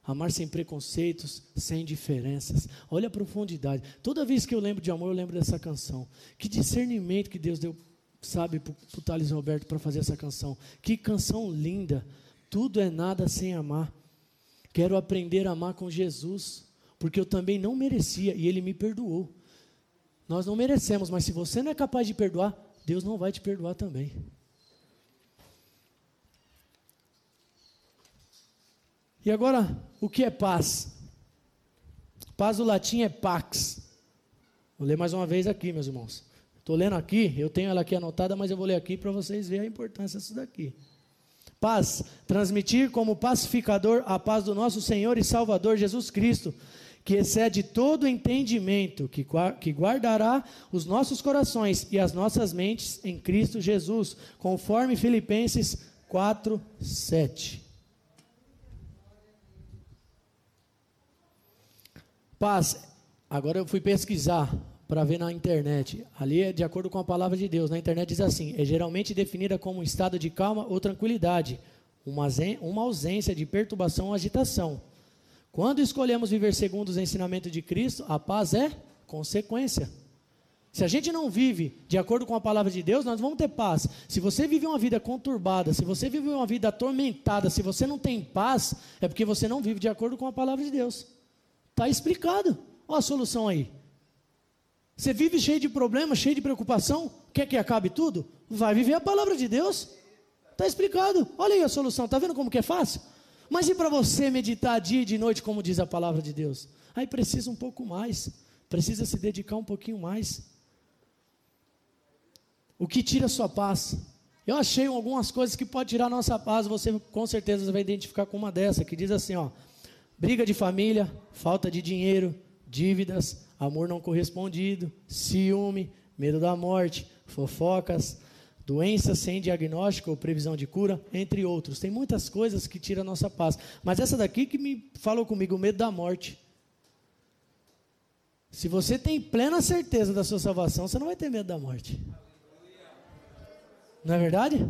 Amar sem preconceitos, sem diferenças. Olha a profundidade. Toda vez que eu lembro de amor, eu lembro dessa canção. Que discernimento que Deus deu, sabe, para o Thales Roberto para fazer essa canção. Que canção linda. Tudo é nada sem amar. Quero aprender a amar com Jesus, porque eu também não merecia e Ele me perdoou. Nós não merecemos, mas se você não é capaz de perdoar, Deus não vai te perdoar também. E agora, o que é paz? Paz do latim é pax. Vou ler mais uma vez aqui, meus irmãos. Estou lendo aqui, eu tenho ela aqui anotada, mas eu vou ler aqui para vocês verem a importância disso daqui. Paz, transmitir como pacificador a paz do nosso Senhor e Salvador Jesus Cristo, que excede todo entendimento, que, que guardará os nossos corações e as nossas mentes em Cristo Jesus, conforme Filipenses 4, 7. Paz, agora eu fui pesquisar para ver na internet. Ali é de acordo com a palavra de Deus. Na internet diz assim: é geralmente definida como um estado de calma ou tranquilidade, uma, ausência de perturbação ou agitação. Quando escolhemos viver segundo os ensinamentos de Cristo, a paz é consequência. Se a gente não vive de acordo com a palavra de Deus, nós vamos ter paz. Se você vive uma vida conturbada, se você vive uma vida atormentada, se você não tem paz, é porque você não vive de acordo com a palavra de Deus. Está explicado. Olha a solução aí. Você vive cheio de problemas, cheio de preocupação, quer que acabe tudo? Vai viver a palavra de Deus. Está explicado. Olha aí a solução. Está vendo como que é fácil? Mas e para você meditar dia e de noite, como diz a palavra de Deus? Aí precisa um pouco mais. Precisa se dedicar um pouquinho mais. O que tira a sua paz? Eu achei algumas coisas que pode tirar a nossa paz. Você com certeza vai identificar com uma dessa, que diz assim, ó. Briga de família, falta de dinheiro, dívidas, amor não correspondido, ciúme, medo da morte, fofocas, doença sem diagnóstico ou previsão de cura, entre outros. Tem muitas coisas que tiram a nossa paz. Mas essa daqui que me falou comigo, o medo da morte. Se você tem plena certeza da sua salvação, você não vai ter medo da morte. Não é verdade?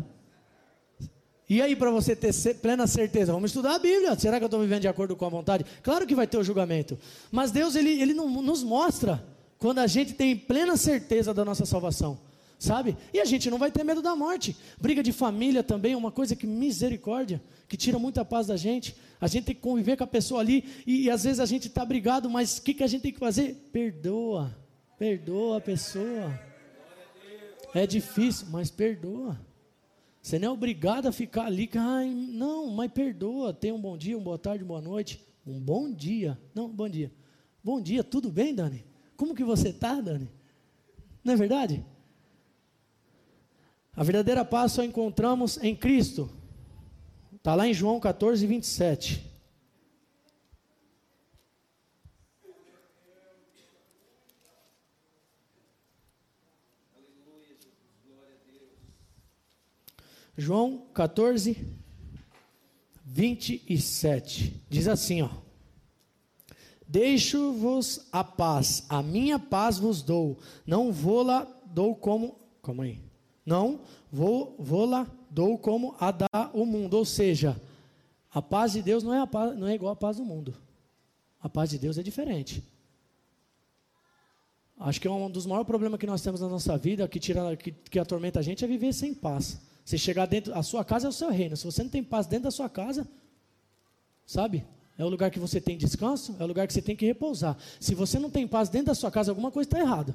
E aí, para você ter plena certeza, vamos estudar a Bíblia. Será que eu estou vivendo de acordo com a vontade? Claro que vai ter o julgamento. Mas Deus, Ele, ele nos mostra quando a gente tem plena certeza da nossa salvação sabe? E a gente não vai ter medo da morte. Briga de família também é uma coisa que misericórdia, que tira muita paz da gente. A gente tem que conviver com a pessoa ali e, e às vezes a gente está brigado, mas o que, que a gente tem que fazer? Perdoa, perdoa a pessoa. É difícil, mas perdoa. Você não é obrigado a ficar ali, ai, não, mas perdoa. Tenha um bom dia, uma boa tarde, uma boa noite. Um bom dia. Não, bom dia. Bom dia, tudo bem, Dani? Como que você está, Dani? Não é verdade? A verdadeira paz só encontramos em Cristo. Está lá em João 14, 27. João 14, 27. Diz assim, ó. Deixo-vos a paz, a minha paz vos dou. Não vou lá dou como. Calma aí. Não vou, vou lá, dou como a dar o mundo. Ou seja, a paz de Deus não é, paz, não é igual à paz do mundo. A paz de Deus é diferente. Acho que é um dos maiores problemas que nós temos na nossa vida, que, tira, que, que atormenta a gente, é viver sem paz. Você chegar dentro, a sua casa é o seu reino. Se você não tem paz dentro da sua casa, sabe? É o lugar que você tem descanso, é o lugar que você tem que repousar. Se você não tem paz dentro da sua casa, alguma coisa está errada.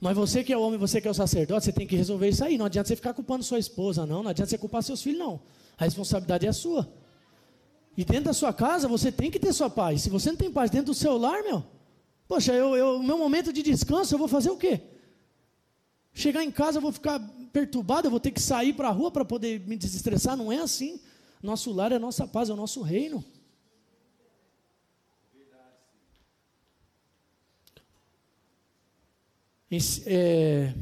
Mas você que é homem, você que é o sacerdote, você tem que resolver isso aí. Não adianta você ficar culpando sua esposa, não. Não adianta você culpar seus filhos, não. A responsabilidade é sua. E dentro da sua casa, você tem que ter sua paz. Se você não tem paz dentro do seu lar, meu, poxa, eu, eu, meu momento de descanso, eu vou fazer o quê? Chegar em casa, eu vou ficar perturbado, eu vou ter que sair para a rua para poder me desestressar. Não é assim. Nosso lar é nossa paz, é o nosso reino. é,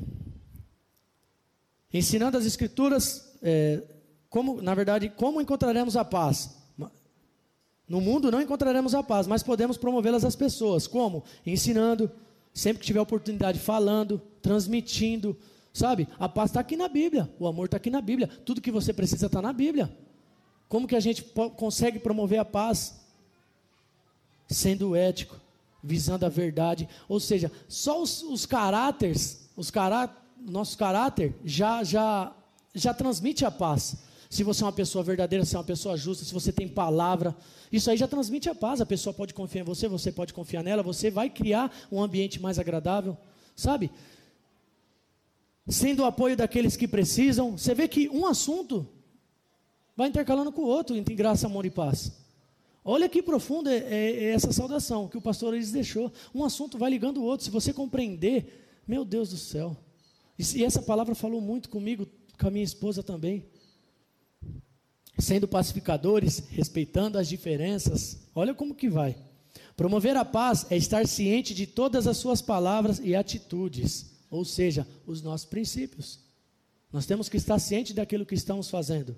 ensinando as escrituras, é, como, na verdade, como encontraremos a paz? No mundo não encontraremos a paz, mas podemos promovê-las às pessoas. Como? Ensinando, sempre que tiver oportunidade, falando, transmitindo. Sabe? A paz está aqui na Bíblia, o amor está aqui na Bíblia, tudo que você precisa está na Bíblia. Como que a gente consegue promover a paz? Sendo ético, visando a verdade. Ou seja, só os, os caráteres, os cará, nosso caráter já, já, já transmite a paz. Se você é uma pessoa verdadeira, se é uma pessoa justa, se você tem palavra, isso aí já transmite a paz. A pessoa pode confiar em você, você pode confiar nela, você vai criar um ambiente mais agradável, sabe? Sendo o apoio daqueles que precisam. Você vê que um assunto vai intercalando com o outro entre graça, amor e paz. Olha que profunda é, é, é essa saudação que o pastor eles deixou. Um assunto vai ligando o outro. Se você compreender, meu Deus do céu. E, e essa palavra falou muito comigo, com a minha esposa também. Sendo pacificadores, respeitando as diferenças. Olha como que vai. Promover a paz é estar ciente de todas as suas palavras e atitudes, ou seja, os nossos princípios. Nós temos que estar ciente daquilo que estamos fazendo.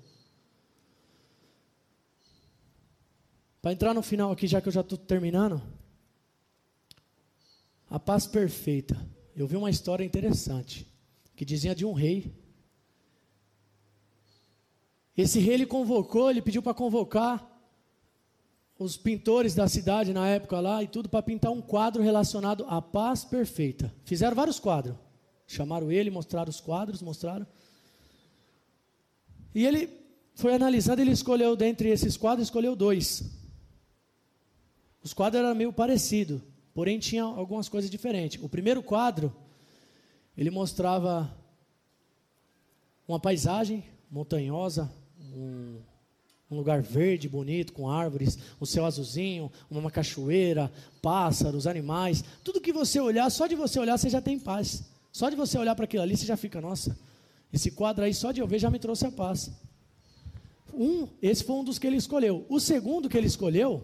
Para entrar no final aqui, já que eu já estou terminando. A paz perfeita. Eu vi uma história interessante que dizia de um rei. Esse rei ele convocou, ele pediu para convocar os pintores da cidade na época lá e tudo para pintar um quadro relacionado à paz perfeita. Fizeram vários quadros. Chamaram ele, mostraram os quadros, mostraram. E ele foi analisando, ele escolheu dentre esses quadros, escolheu dois. Os quadros eram meio parecidos, porém tinha algumas coisas diferentes. O primeiro quadro, ele mostrava uma paisagem montanhosa, um, um lugar verde, bonito, com árvores, o céu azulzinho, uma cachoeira, pássaros, animais. Tudo que você olhar, só de você olhar, você já tem paz. Só de você olhar para aquilo ali, você já fica, nossa, esse quadro aí, só de eu ver, já me trouxe a paz. Um, esse foi um dos que ele escolheu. O segundo que ele escolheu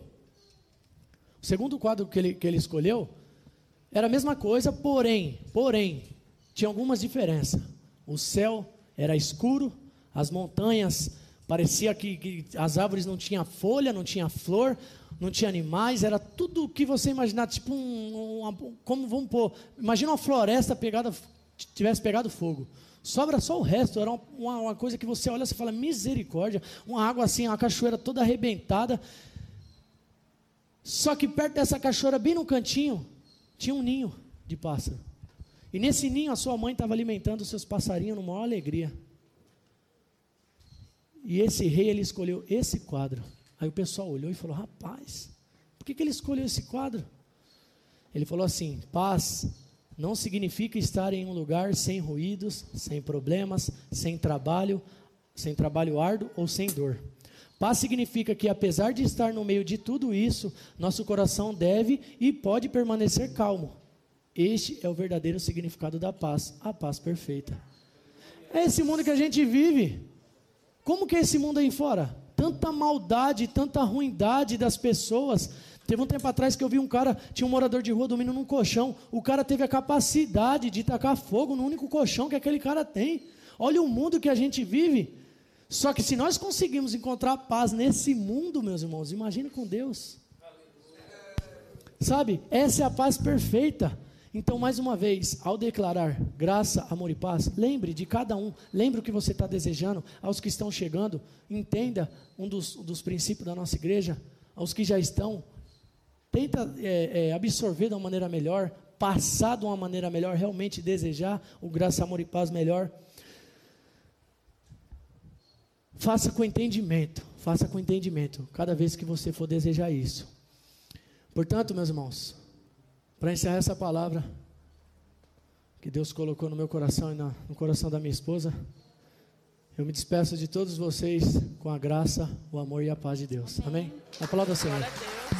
o segundo quadro que ele, que ele escolheu era a mesma coisa, porém, porém, tinha algumas diferenças. O céu era escuro, as montanhas parecia que, que, as árvores não tinham folha, não tinha flor, não tinha animais, era tudo o que você imaginar, tipo um, um, como vamos pôr, imagina uma floresta pegada, tivesse pegado fogo. Sobra só o resto, era uma, uma coisa que você olha e fala, misericórdia, uma água assim, uma cachoeira toda arrebentada. Só que perto dessa cachoeira, bem no cantinho, tinha um ninho de pássaro. E nesse ninho a sua mãe estava alimentando os seus passarinhos numa maior alegria. E esse rei, ele escolheu esse quadro. Aí o pessoal olhou e falou: Rapaz, por que, que ele escolheu esse quadro? Ele falou assim: Paz não significa estar em um lugar sem ruídos, sem problemas, sem trabalho, sem trabalho árduo ou sem dor. Paz significa que, apesar de estar no meio de tudo isso, nosso coração deve e pode permanecer calmo. Este é o verdadeiro significado da paz, a paz perfeita. É esse mundo que a gente vive. Como que é esse mundo aí fora? Tanta maldade, tanta ruindade das pessoas. Teve um tempo atrás que eu vi um cara, tinha um morador de rua dormindo num colchão. O cara teve a capacidade de tacar fogo no único colchão que aquele cara tem. Olha o mundo que a gente vive. Só que se nós conseguimos encontrar paz nesse mundo, meus irmãos, imagine com Deus. Sabe? Essa é a paz perfeita. Então, mais uma vez, ao declarar graça, amor e paz, lembre de cada um, lembre o que você está desejando, aos que estão chegando, entenda um dos, dos princípios da nossa igreja, aos que já estão, tenta é, é, absorver de uma maneira melhor, passar de uma maneira melhor, realmente desejar o graça, amor e paz melhor. Faça com entendimento, faça com entendimento, cada vez que você for desejar isso. Portanto, meus irmãos, para encerrar essa palavra que Deus colocou no meu coração e no coração da minha esposa, eu me despeço de todos vocês com a graça, o amor e a paz de Deus. Amém? A palavra do Senhor.